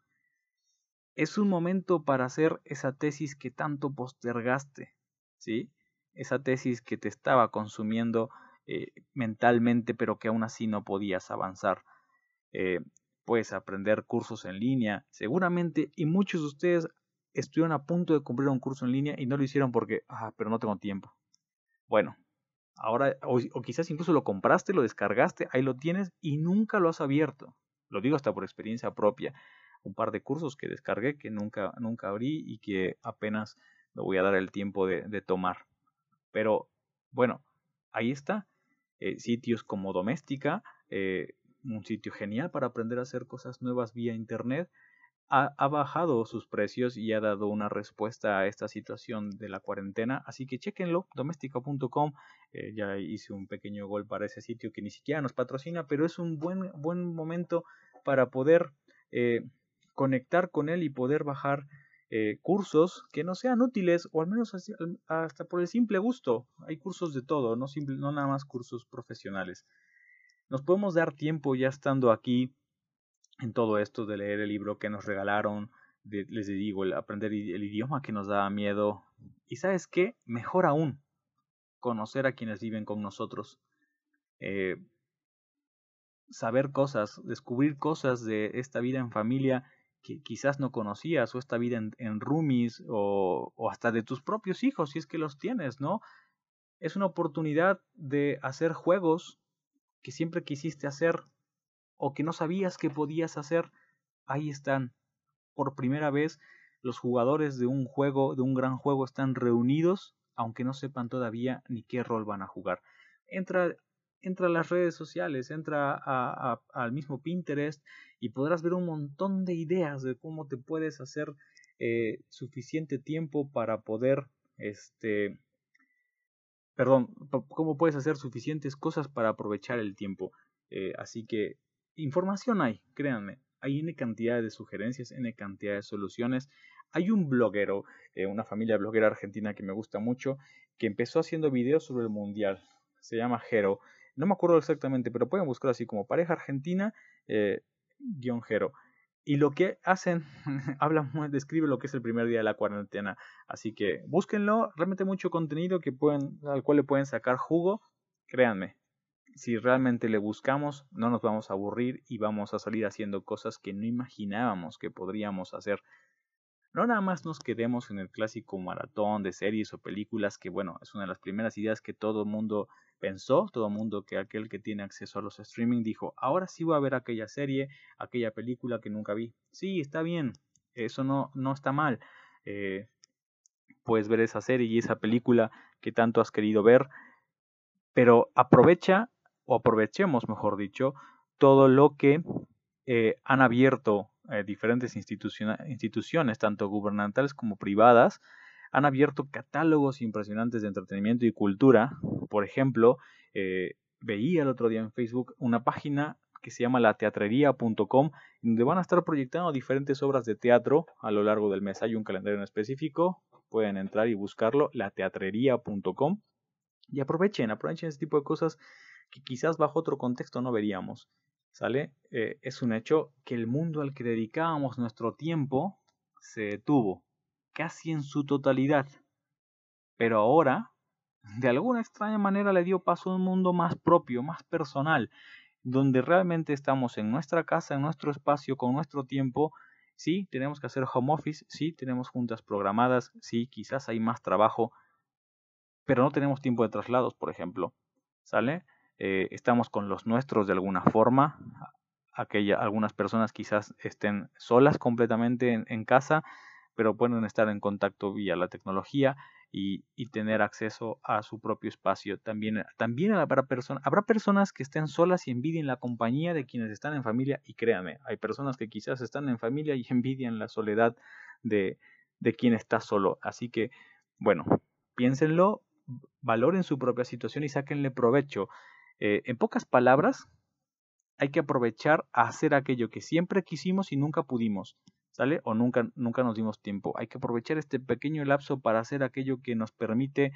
Es un momento para hacer esa tesis que tanto postergaste, ¿sí? esa tesis que te estaba consumiendo eh, mentalmente, pero que aún así no podías avanzar. Eh, puedes aprender cursos en línea, seguramente, y muchos de ustedes estuvieron a punto de cumplir un curso en línea y no lo hicieron porque, ah, pero no tengo tiempo. Bueno, ahora, o, quizás incluso lo compraste, lo descargaste, ahí lo tienes y nunca lo has abierto. Lo digo hasta por experiencia propia. Un par de cursos que descargué que nunca, nunca abrí y que apenas me voy a dar el tiempo de, de tomar. Pero bueno, ahí está. Eh, sitios como Doméstica, eh, un sitio genial para aprender a hacer cosas nuevas vía Internet, ha, bajado sus precios y ha dado una respuesta a esta situación de la cuarentena. Así que chequenlo, doméstica.com. Eh, ya hice un pequeño gol para ese sitio que ni siquiera nos patrocina, pero es un buen, buen momento para poder conectar con él y poder bajar eh, cursos que no sean útiles o al menos hasta por el simple gusto. Hay cursos de todo, no, simple, no nada más cursos profesionales. Nos podemos dar tiempo ya estando aquí en todo esto de leer el libro que nos regalaron, de, les digo, el aprender el idioma que nos daba miedo. Y sabes qué, mejor aún, conocer a quienes viven con nosotros. Eh, saber cosas, descubrir cosas de esta vida en familia que quizás no conocías, o esta vida en, en roomies, o, o hasta de tus propios hijos, si es que los tienes, ¿no? Es una oportunidad de hacer juegos que siempre quisiste hacer o que no sabías que podías hacer. Ahí están. Por primera vez los jugadores de un juego, de un gran juego, están reunidos, aunque no sepan todavía ni qué rol van a jugar. Entra entra a las redes sociales, entra a, al mismo Pinterest y podrás ver un montón de ideas de cómo te puedes hacer eh, suficiente tiempo para poder, este, perdón, cómo puedes hacer suficientes cosas para aprovechar el tiempo. Eh, así que información hay, créanme, hay N cantidad de sugerencias, N cantidad de soluciones. Hay un bloguero, eh, una familia bloguera argentina que me gusta mucho, que empezó haciendo videos sobre el mundial. Se llama Jero no me acuerdo exactamente, pero pueden buscar así como pareja argentina eh, Jero. Y lo que hacen, [LAUGHS] hablan, describe lo que es el primer día de la cuarentena. Así que búsquenlo, realmente mucho contenido al cual le pueden sacar jugo. Créanme, si realmente le buscamos, no nos vamos a aburrir y vamos a salir haciendo cosas que no imaginábamos que podríamos hacer. No nada más nos quedemos en el clásico maratón de series o películas, que bueno, es una de las primeras ideas que todo el mundo pensó, todo el mundo que aquel que tiene acceso a los streaming dijo, ahora sí voy a ver aquella serie, aquella película que nunca vi. Sí, está bien, eso no, no está mal. Eh, puedes ver esa serie y esa película que tanto has querido ver, pero aprovecha, o aprovechemos, mejor dicho, todo lo que eh, han abierto eh, diferentes instituciones, tanto gubernamentales como privadas, han abierto catálogos impresionantes de entretenimiento y cultura. Por ejemplo, eh, veía el otro día en Facebook una página que se llama lateatrería.com, donde van a estar proyectando diferentes obras de teatro a lo largo del mes. Hay un calendario en específico, pueden entrar y buscarlo, lateatrería.com, y aprovechen, aprovechen ese tipo de cosas que quizás bajo otro contexto no veríamos. ¿Sale? Eh, es un hecho que el mundo al que dedicábamos nuestro tiempo se detuvo, casi en su totalidad. Pero ahora, de alguna extraña manera, le dio paso a un mundo más propio, más personal, donde realmente estamos en nuestra casa, en nuestro espacio, con nuestro tiempo. Sí, tenemos que hacer home office, sí, tenemos juntas programadas, sí, quizás hay más trabajo, pero no tenemos tiempo de traslados, por ejemplo. ¿Sale? Eh, estamos con los nuestros de alguna forma. Aquella, algunas personas quizás estén solas completamente en, casa, pero pueden estar en contacto vía la tecnología y, y tener acceso a su propio espacio. También, también habrá, habrá personas que estén solas y envidien la compañía de quienes están en familia. Y créanme, hay personas que quizás están en familia y [LAUGHS] envidian la soledad de, de quien está solo. Así que, bueno, piénsenlo, valoren su propia situación y sáquenle provecho. Eh, en pocas palabras, hay que aprovechar a hacer aquello que siempre quisimos y nunca pudimos, ¿sale? O nunca, nunca nos dimos tiempo. Hay que aprovechar este pequeño lapso para hacer aquello que nos permite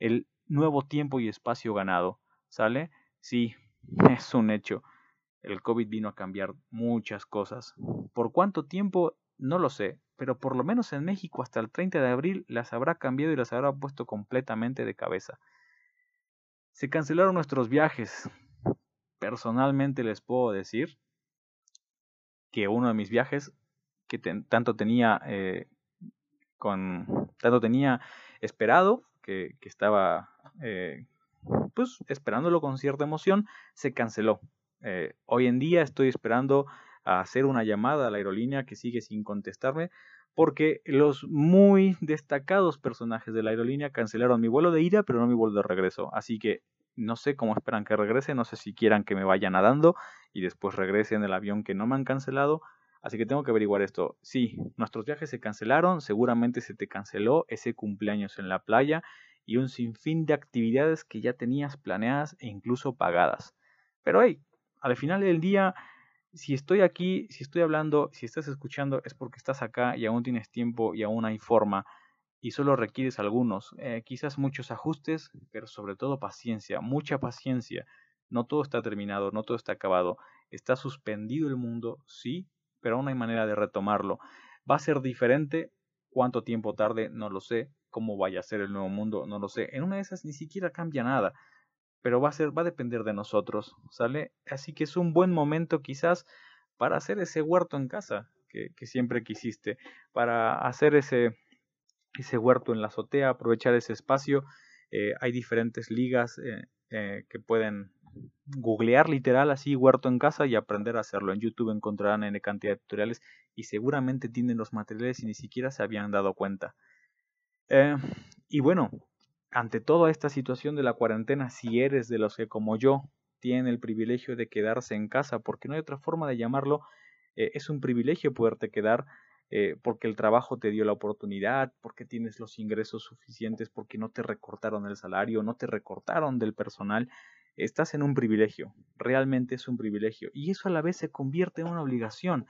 el nuevo tiempo y espacio ganado, ¿sale? Sí, [LAUGHS] es un hecho. El COVID vino a cambiar muchas cosas. ¿Por cuánto tiempo? No lo sé. pero por lo menos en México hasta el 30 de abril las habrá cambiado y las habrá puesto completamente de cabeza. Se cancelaron nuestros viajes. Personalmente les puedo decir que uno de mis viajes, que tanto tenía eh, con tanto tenía esperado, que, que estaba eh, pues esperándolo con cierta emoción, se canceló. Eh, hoy en día estoy esperando a hacer una llamada a la aerolínea que sigue sin contestarme porque los muy destacados personajes de la aerolínea cancelaron mi vuelo de ida pero no mi vuelo de regreso. Así que no sé cómo esperan que regrese, no sé si quieran que me vaya nadando y después regrese en el avión que no me han cancelado. Así que tengo que averiguar esto. Sí, nuestros viajes se cancelaron, seguramente se te canceló ese cumpleaños en la playa y un sinfín de actividades que ya tenías planeadas e incluso pagadas. Pero hey, al final del día, si estoy aquí, si estoy hablando, si estás escuchando, es porque estás acá y aún tienes tiempo y aún hay forma y solo requieres algunos, eh, quizás muchos ajustes, pero sobre todo paciencia, mucha paciencia. No todo está terminado, no todo está acabado. Está suspendido el mundo, sí, pero aún hay manera de retomarlo. ¿Va a ser diferente? ¿Cuánto tiempo tarde? No lo sé cómo vaya a ser el nuevo mundo, no lo sé. En una de esas ni siquiera cambia nada, pero va a ser, va a depender de nosotros, ¿sale? Así que es un buen momento quizás para hacer ese huerto en casa que, siempre quisiste, para hacer ese, ese huerto en la azotea, aprovechar ese espacio. Eh, hay diferentes ligas eh, eh, que pueden googlear literal así huerto en casa y aprender a hacerlo. En YouTube encontrarán N cantidad de tutoriales y seguramente tienen los materiales y ni siquiera se habían dado cuenta. Y bueno, ante toda esta situación de la cuarentena, si eres de los que como yo tienen el privilegio de quedarse en casa, porque no hay otra forma de llamarlo, eh, es un privilegio poderte quedar eh, porque el trabajo te dio la oportunidad, porque tienes los ingresos suficientes, porque no te recortaron el salario, no te recortaron del personal, estás en un privilegio, realmente es un privilegio, y eso a la vez se convierte en una obligación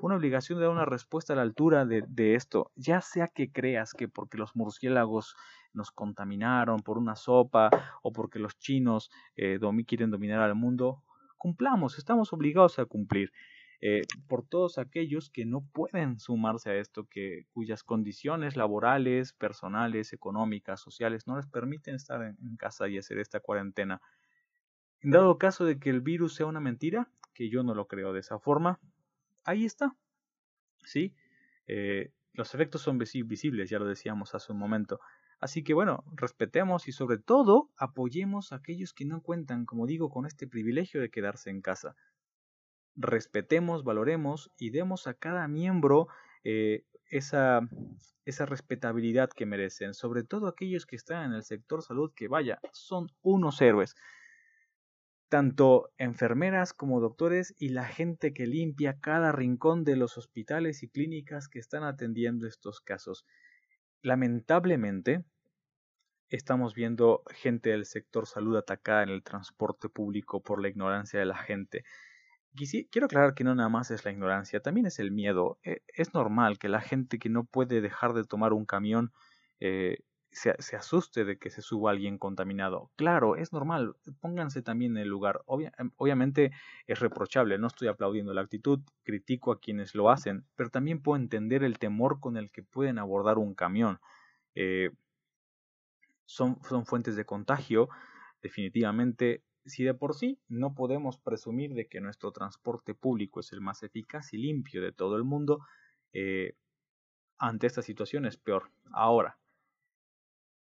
una obligación de dar una respuesta a la altura de, esto, ya sea que creas que porque los murciélagos nos contaminaron por una sopa o porque los chinos eh, quieren dominar al mundo, cumplamos, estamos obligados a cumplir. Eh, por todos aquellos que no pueden sumarse a esto, que, cuyas condiciones laborales, personales, económicas, sociales no les permiten estar en casa y hacer esta cuarentena. En dado caso de que el virus sea una mentira, que yo no lo creo de esa forma, ahí está. ¿Sí? Eh, los efectos son visibles, ya lo decíamos hace un momento. Así que bueno, respetemos y sobre todo apoyemos a aquellos que no cuentan, como digo, con este privilegio de quedarse en casa. Respetemos, valoremos y demos a cada miembro eh, esa, esa respetabilidad que merecen, sobre todo aquellos que están en el sector salud, que vaya, son unos héroes tanto enfermeras como doctores y la gente que limpia cada rincón de los hospitales y clínicas que están atendiendo estos casos. Lamentablemente, estamos viendo gente del sector salud atacada en el transporte público por la ignorancia de la gente. Quiero aclarar que no nada más es la ignorancia, también es el miedo. E, es normal que la gente que no puede dejar de tomar un camión eh, se, asuste de que se suba alguien contaminado. Claro, es normal, pónganse también en el lugar. Em, obviamente es reprochable, no estoy aplaudiendo la actitud, critico a quienes lo hacen, pero también puedo entender el temor con el que pueden abordar un camión. Eh, son, son fuentes de contagio, definitivamente. Si de por sí no podemos presumir de que nuestro transporte público es el más eficaz y limpio de todo el mundo, eh, ante esta situación es peor. Ahora,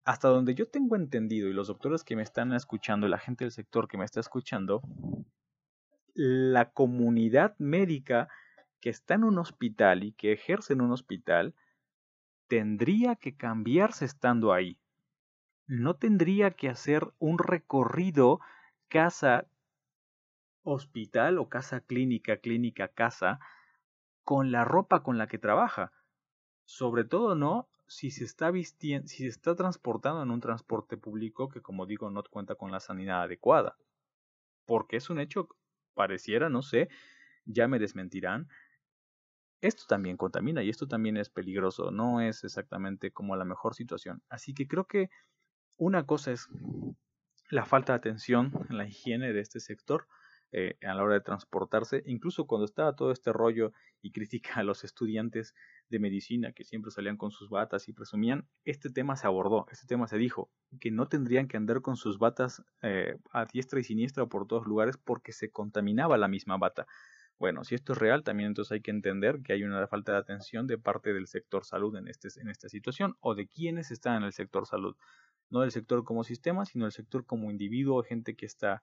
hasta donde yo tengo entendido y los doctores que me están escuchando, la gente del sector que me está escuchando, la comunidad médica que está en un hospital y que ejerce en un hospital tendría que cambiarse estando ahí. No tendría que hacer un recorrido casa hospital o casa clínica, clínica casa con la ropa con la que trabaja. Sobre todo no si se está vistiendo, si se está transportando en un transporte público que como digo no cuenta con la sanidad adecuada. Porque es un hecho, pareciera, no sé, ya me desmentirán. Esto también contamina y esto también es peligroso, no es exactamente como la mejor situación. Así que creo que una cosa es la falta de atención en la higiene de este sector eh, a la hora de transportarse, incluso cuando estaba todo este rollo y crítica a los estudiantes de medicina que siempre salían con sus batas y presumían, este tema se abordó, este tema se dijo, que no tendrían que andar con sus batas eh, a diestra y siniestra por todos lugares porque se contaminaba la misma bata. Bueno, si esto es real, también entonces hay que entender que hay una falta de atención de parte del sector salud en, este, en esta situación o de quienes están en el sector salud. No del sector como sistema, sino del sector como individuo, gente que está,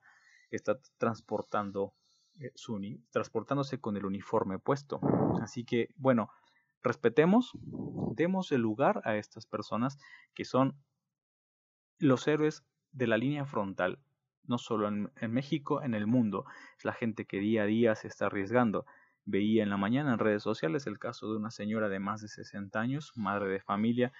está transportando eh, su, transportándose con el uniforme puesto. Así que, bueno, respetemos, demos el lugar a estas personas que son los héroes de la línea frontal, no solo en, México, en el mundo. Es la gente que día a día se está arriesgando. Veía en la mañana en redes sociales el caso de una señora de más de 60 años, madre de familia,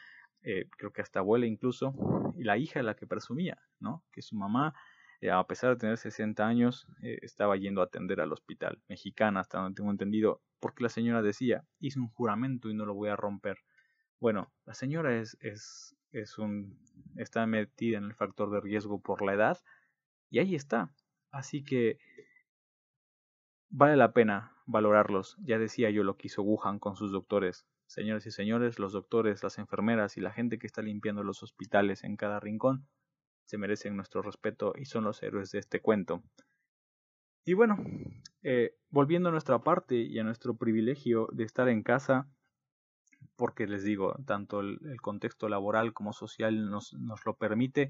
eh, creo que hasta abuela incluso, y la hija la que presumía, ¿no? Que su mamá, eh, a pesar de tener 60 años, eh, estaba yendo a atender al hospital mexicana, hasta donde tengo entendido, porque la señora decía, hice un juramento y no lo voy a romper. Bueno, la señora es, es, es un, está metida en el factor de riesgo por la edad y ahí está. Así que vale la pena valorarlos. Ya decía yo lo que hizo Wuhan con sus doctores. Señores y señores, los doctores, las enfermeras y la gente que está limpiando los hospitales en cada rincón se merecen nuestro respeto y son los héroes de este cuento. Y bueno, eh, volviendo a nuestra parte y a nuestro privilegio de estar en casa, porque les digo, tanto el, contexto laboral como social nos, lo permite,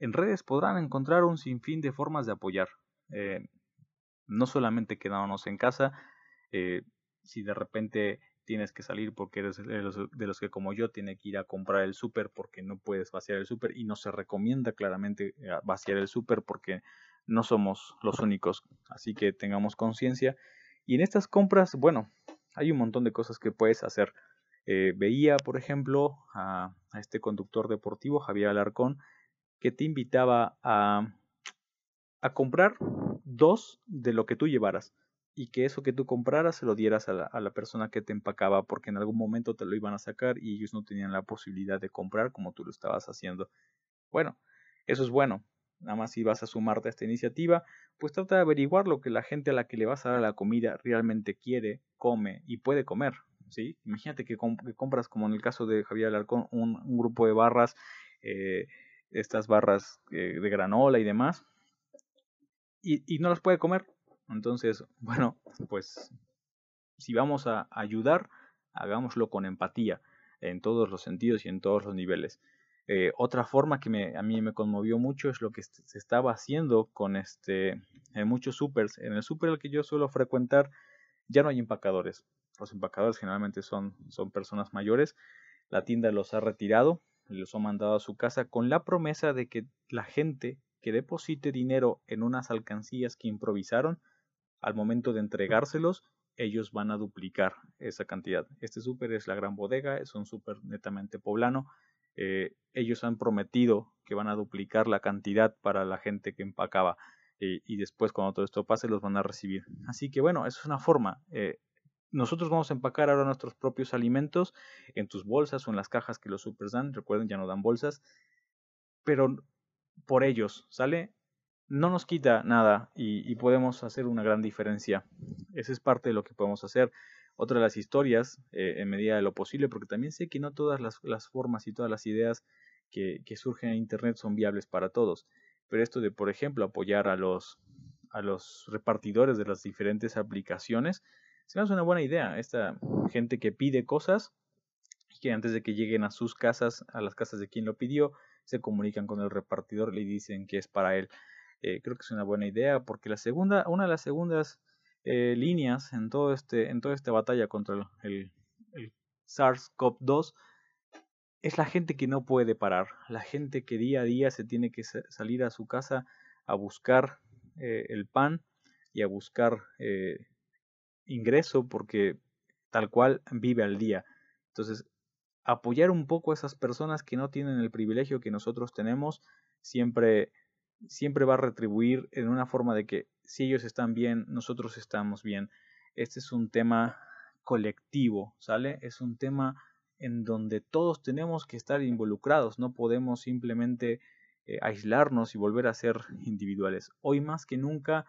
en redes podrán encontrar un sinfín de formas de apoyar. Eh, no solamente quedándonos en casa, eh, si de repente tienes que salir porque eres de los, que como yo tiene que ir a comprar el súper porque no puedes vaciar el súper y no se recomienda claramente vaciar el súper porque no somos los únicos, así que tengamos conciencia. Y en estas compras, bueno, hay un montón de cosas que puedes hacer. Eh, veía, por ejemplo, a, este conductor deportivo, Javier Alarcón, que te invitaba a, a comprar dos de lo que tú llevaras y que eso que tú compraras se lo dieras a la, a la, persona que te empacaba porque en algún momento te lo iban a sacar y ellos no tenían la posibilidad de comprar como tú lo estabas haciendo. Bueno, eso es bueno, nada más si vas a sumarte a esta iniciativa, pues trata de averiguar lo que la gente a la que le vas a dar la comida realmente quiere, come y puede comer. ¿sí? Imagínate que, compras, como en el caso de Javier Alarcón, un, grupo de barras, eh, estas barras eh, de granola y demás, y, y no las puede comer. Entonces, [LAUGHS] bueno, pues si vamos a ayudar, hagámoslo con empatía en todos los sentidos y en todos los niveles. Eh, otra forma que me, a mí me conmovió mucho es lo que se estaba haciendo con este, en muchos supers. En el super al que yo suelo frecuentar ya no hay empacadores. Los empacadores generalmente son, son personas mayores. La tienda los ha retirado, los ha mandado a su casa con la promesa de que la gente que deposite dinero en unas alcancías que improvisaron, al momento de entregárselos, ellos van a duplicar esa cantidad. Este súper es la gran bodega, es un súper netamente poblano eh, ellos han prometido que van a duplicar la cantidad para la gente que empacaba eh, y después cuando todo esto pase los van a recibir. Así que bueno, eso es una forma. Eh, nosotros vamos a empacar ahora nuestros propios alimentos en tus bolsas o en las cajas que los supers dan. Recuerden, ya no dan bolsas. Pero por ellos, ¿sale? No nos quita nada y, y podemos hacer una gran diferencia. Esa es parte de lo que podemos hacer otra de las historias eh, en medida de lo posible, porque también sé que no todas las, formas y todas las ideas que, surgen en Internet son viables para todos. Pero esto de, por ejemplo, apoyar a los, a los repartidores de las diferentes aplicaciones, se me hace una buena idea. Esta gente que pide cosas que antes de que lleguen a sus casas, a las casas de quien lo pidió, se comunican con el repartidor y le dicen que es para él. Eh, creo que es una buena idea porque la segunda, una de las segundas eh, líneas en todo este en toda esta batalla contra el, el, SARS-CoV-2 es la gente que no puede parar, la gente que día a día se tiene que salir a su casa a buscar eh, el pan y a buscar ingreso porque tal cual vive al día. Entonces, apoyar un poco a esas personas que no tienen el privilegio que nosotros tenemos siempre siempre va a retribuir en una forma de que si ellos están bien, nosotros estamos bien. Este es un tema colectivo, ¿sale? Es un tema en donde todos tenemos que estar involucrados, no podemos simplemente eh, aislarnos y volver a ser individuales. Hoy más que nunca,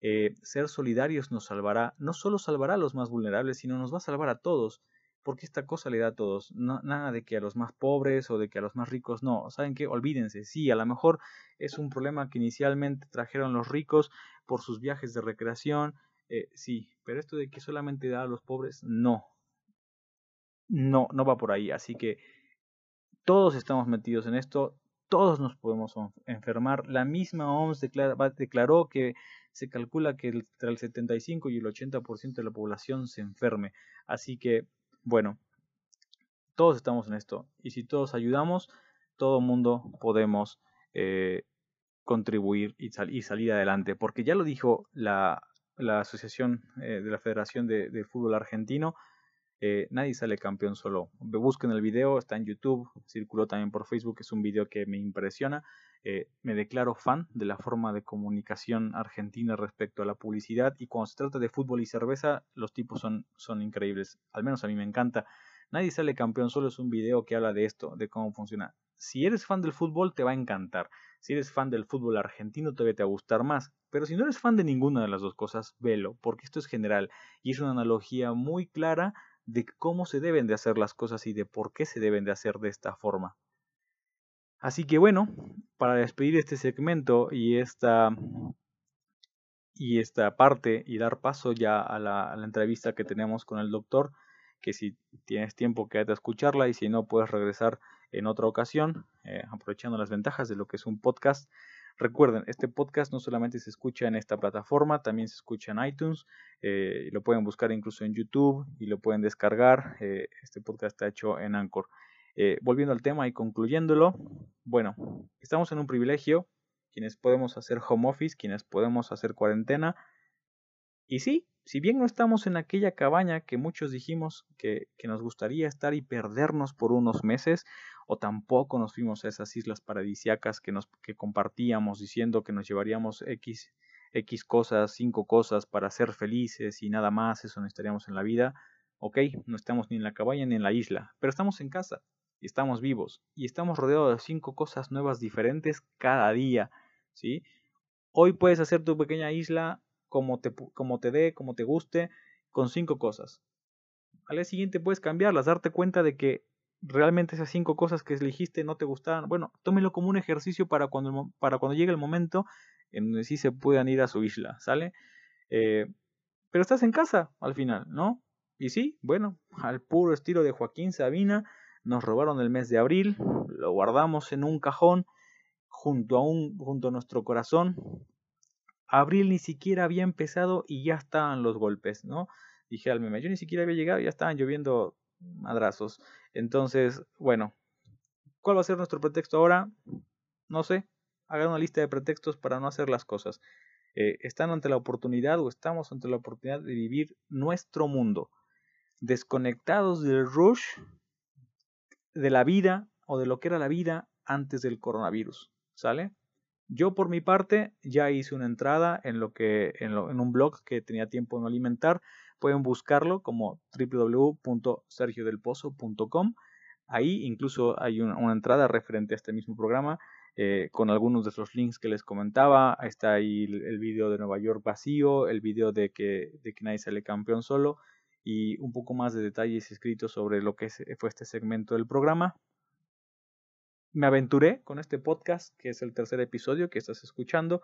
eh, ser solidarios nos salvará, no solo salvará a los más vulnerables, sino nos va a salvar a todos, porque esta cosa le da a todos. nada de que a los más pobres o de que a los más ricos no. ¿Saben qué? Olvídense. Sí, a lo mejor es un problema que inicialmente trajeron los ricos por sus viajes de recreación. Eh, sí, pero esto de que solamente da a los pobres, no. No, no va por ahí. Así que todos estamos metidos en esto. Todos nos podemos enfermar. La misma OMS declaró que se calcula que entre el 75 y el 80% de la población se enferme. Así que bueno, todos estamos en esto y si todos ayudamos, todo mundo podemos eh, contribuir y, salir adelante, porque ya lo dijo la, Asociación eh, de la Federación de, Fútbol Argentino, eh, nadie sale campeón solo. Busquen el video, está en YouTube, circuló también por Facebook, es un video que me impresiona. Me declaro fan de la forma de comunicación argentina respecto a la publicidad y cuando se trata de fútbol y cerveza, los tipos son, son increíbles. Al menos a mí me encanta. Nadie sale campeón, solo es un video que habla de esto, de cómo funciona. Si eres fan del fútbol, te va a encantar. Si eres fan del fútbol argentino, todavía te va a gustar más. Pero si no eres fan de ninguna de las dos cosas, velo, porque esto es general y es una analogía muy clara de cómo se deben de hacer las cosas y de por qué se deben de hacer de esta forma. Así que bueno, para despedir este segmento y esta y esta parte y dar paso ya a la, entrevista que tenemos con el doctor, que si tienes tiempo quédate a escucharla y si no puedes regresar en otra ocasión, eh, aprovechando las ventajas de lo que es un podcast. Recuerden, este podcast no solamente se escucha en esta plataforma, también se escucha en iTunes, eh, lo pueden buscar incluso en YouTube y lo pueden descargar. Eh, este podcast está hecho en Anchor. Volviendo al tema y concluyéndolo, bueno, estamos en un privilegio quienes podemos hacer home office, quienes podemos hacer cuarentena. Y sí, si bien no estamos en aquella cabaña que muchos dijimos que, nos gustaría estar y perdernos por unos meses, o tampoco nos fuimos a esas islas paradisiacas que, nos, compartíamos diciendo que nos llevaríamos X, X cosas, cinco cosas para ser felices y nada más, eso necesitaríamos en la vida. Ok, no estamos ni en la cabaña ni en la isla, pero estamos en casa y estamos vivos y estamos rodeados de cinco cosas nuevas diferentes cada día. ¿sí? Hoy puedes hacer tu pequeña isla como te, como te dé, como te guste, con cinco cosas. Al día siguiente puedes cambiarlas, darte cuenta de que realmente esas cinco cosas que elegiste no te gustaban. Bueno, tómelo como un ejercicio para cuando, para cuando llegue el momento en donde sí se puedan ir a su isla, ¿sale? Eh, pero estás en casa al final, ¿no? Y sí, bueno, al puro estilo de Joaquín Sabina, nos robaron el mes de abril, lo guardamos en un cajón junto a, un, junto a nuestro corazón. Abril ni siquiera había empezado y ya estaban los golpes, ¿no? Dije al meme, yo ni siquiera había llegado y ya estaban lloviendo madrazos. Entonces, bueno, ¿cuál va a ser nuestro pretexto ahora? No sé, hagan una lista de pretextos para no hacer las cosas. Eh, están ante la oportunidad o estamos ante la oportunidad de vivir nuestro mundo, desconectados del rush de la vida o de lo que era la vida antes del coronavirus. ¿Sale? Yo por mi parte ya hice una entrada en lo que en, un blog que tenía tiempo de no alimentar. Pueden buscarlo como www.sergiodelpozo.com. Ahí incluso hay una, entrada referente a este mismo programa eh, con algunos de los links que les comentaba. Está ahí el, vídeo de Nueva York vacío, el vídeo de que, de que nadie sale campeón solo y un poco más de detalles escritos sobre lo que fue este segmento del programa me aventuré con este podcast, que es el tercer episodio que estás escuchando.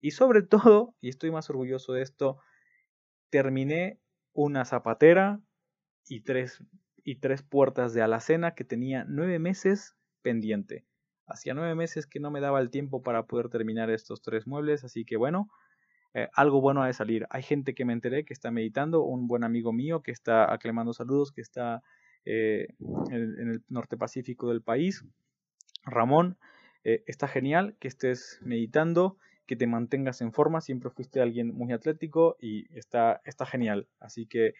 Y sobre [LAUGHS] todo, y estoy más orgulloso de esto, terminé una zapatera y tres, y tres puertas de alacena que tenía nueve meses pendiente. Hacía nueve meses que no me daba el tiempo para poder terminar estos tres muebles, así que bueno, eh, algo bueno ha de salir. Hay gente que me enteré que está meditando, un buen amigo mío que está aclamando saludos, que está eh, en el norte pacífico del país, Ramón, eh, está genial que estés meditando, que te mantengas en forma, siempre fuiste alguien muy atlético y está, está genial. Así que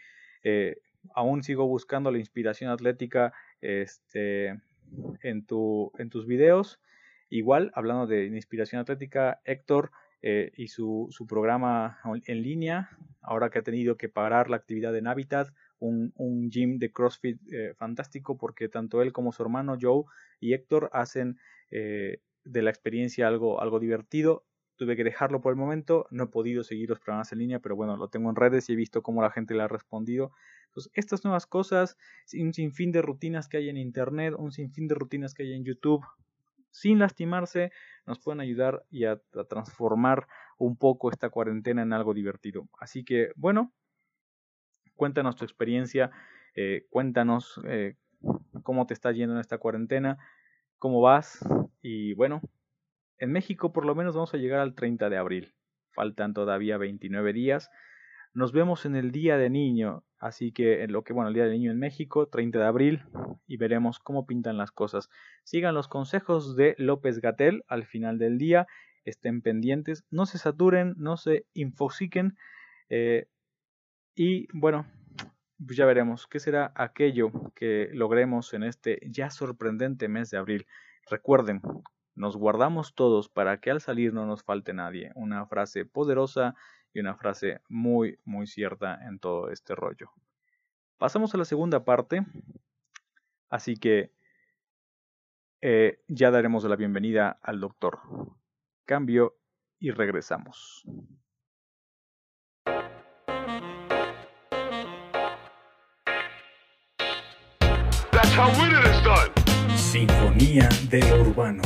aún sigo buscando la inspiración atlética este, en, tu, en tus videos. Igual, hablando de inspiración atlética, Héctor eh, y su, su, programa en línea, ahora que ha tenido que parar la actividad en Habitat, un, un gym de CrossFit eh, fantástico porque tanto él como su hermano Joe y Héctor hacen eh, de la experiencia algo, algo divertido. Tuve que dejarlo por el momento, no he podido seguir los programas en línea, pero bueno, lo tengo en redes y he visto cómo la gente le ha respondido. Estas nuevas cosas, un sinfín de rutinas que hay en Internet, un sinfín de rutinas que hay en YouTube, sin lastimarse, nos pueden ayudar y a, transformar un poco esta cuarentena en algo divertido. Así que, bueno, cuéntanos tu experiencia, eh, cuéntanos eh, cómo te está yendo en esta cuarentena, cómo vas y bueno, en México por lo menos vamos a llegar al 30 de abril. Faltan todavía 29 días. Nos vemos en el Día de Niño, así que en lo que bueno, el Día del Niño en México, 30 de abril, y veremos cómo pintan las cosas. Sigan los consejos de López Gatel al final del día, estén pendientes, no se saturen, no se infosiquen, eh, y bueno, pues ya veremos qué será aquello que logremos en este ya sorprendente mes de abril. Recuerden, nos guardamos todos para que al salir no nos falte nadie. Una frase poderosa y una frase muy, muy cierta en todo este rollo. Pasamos a la segunda parte, así que eh, ya daremos la bienvenida al doctor. Cambio y regresamos. Sinfonía de lo urbano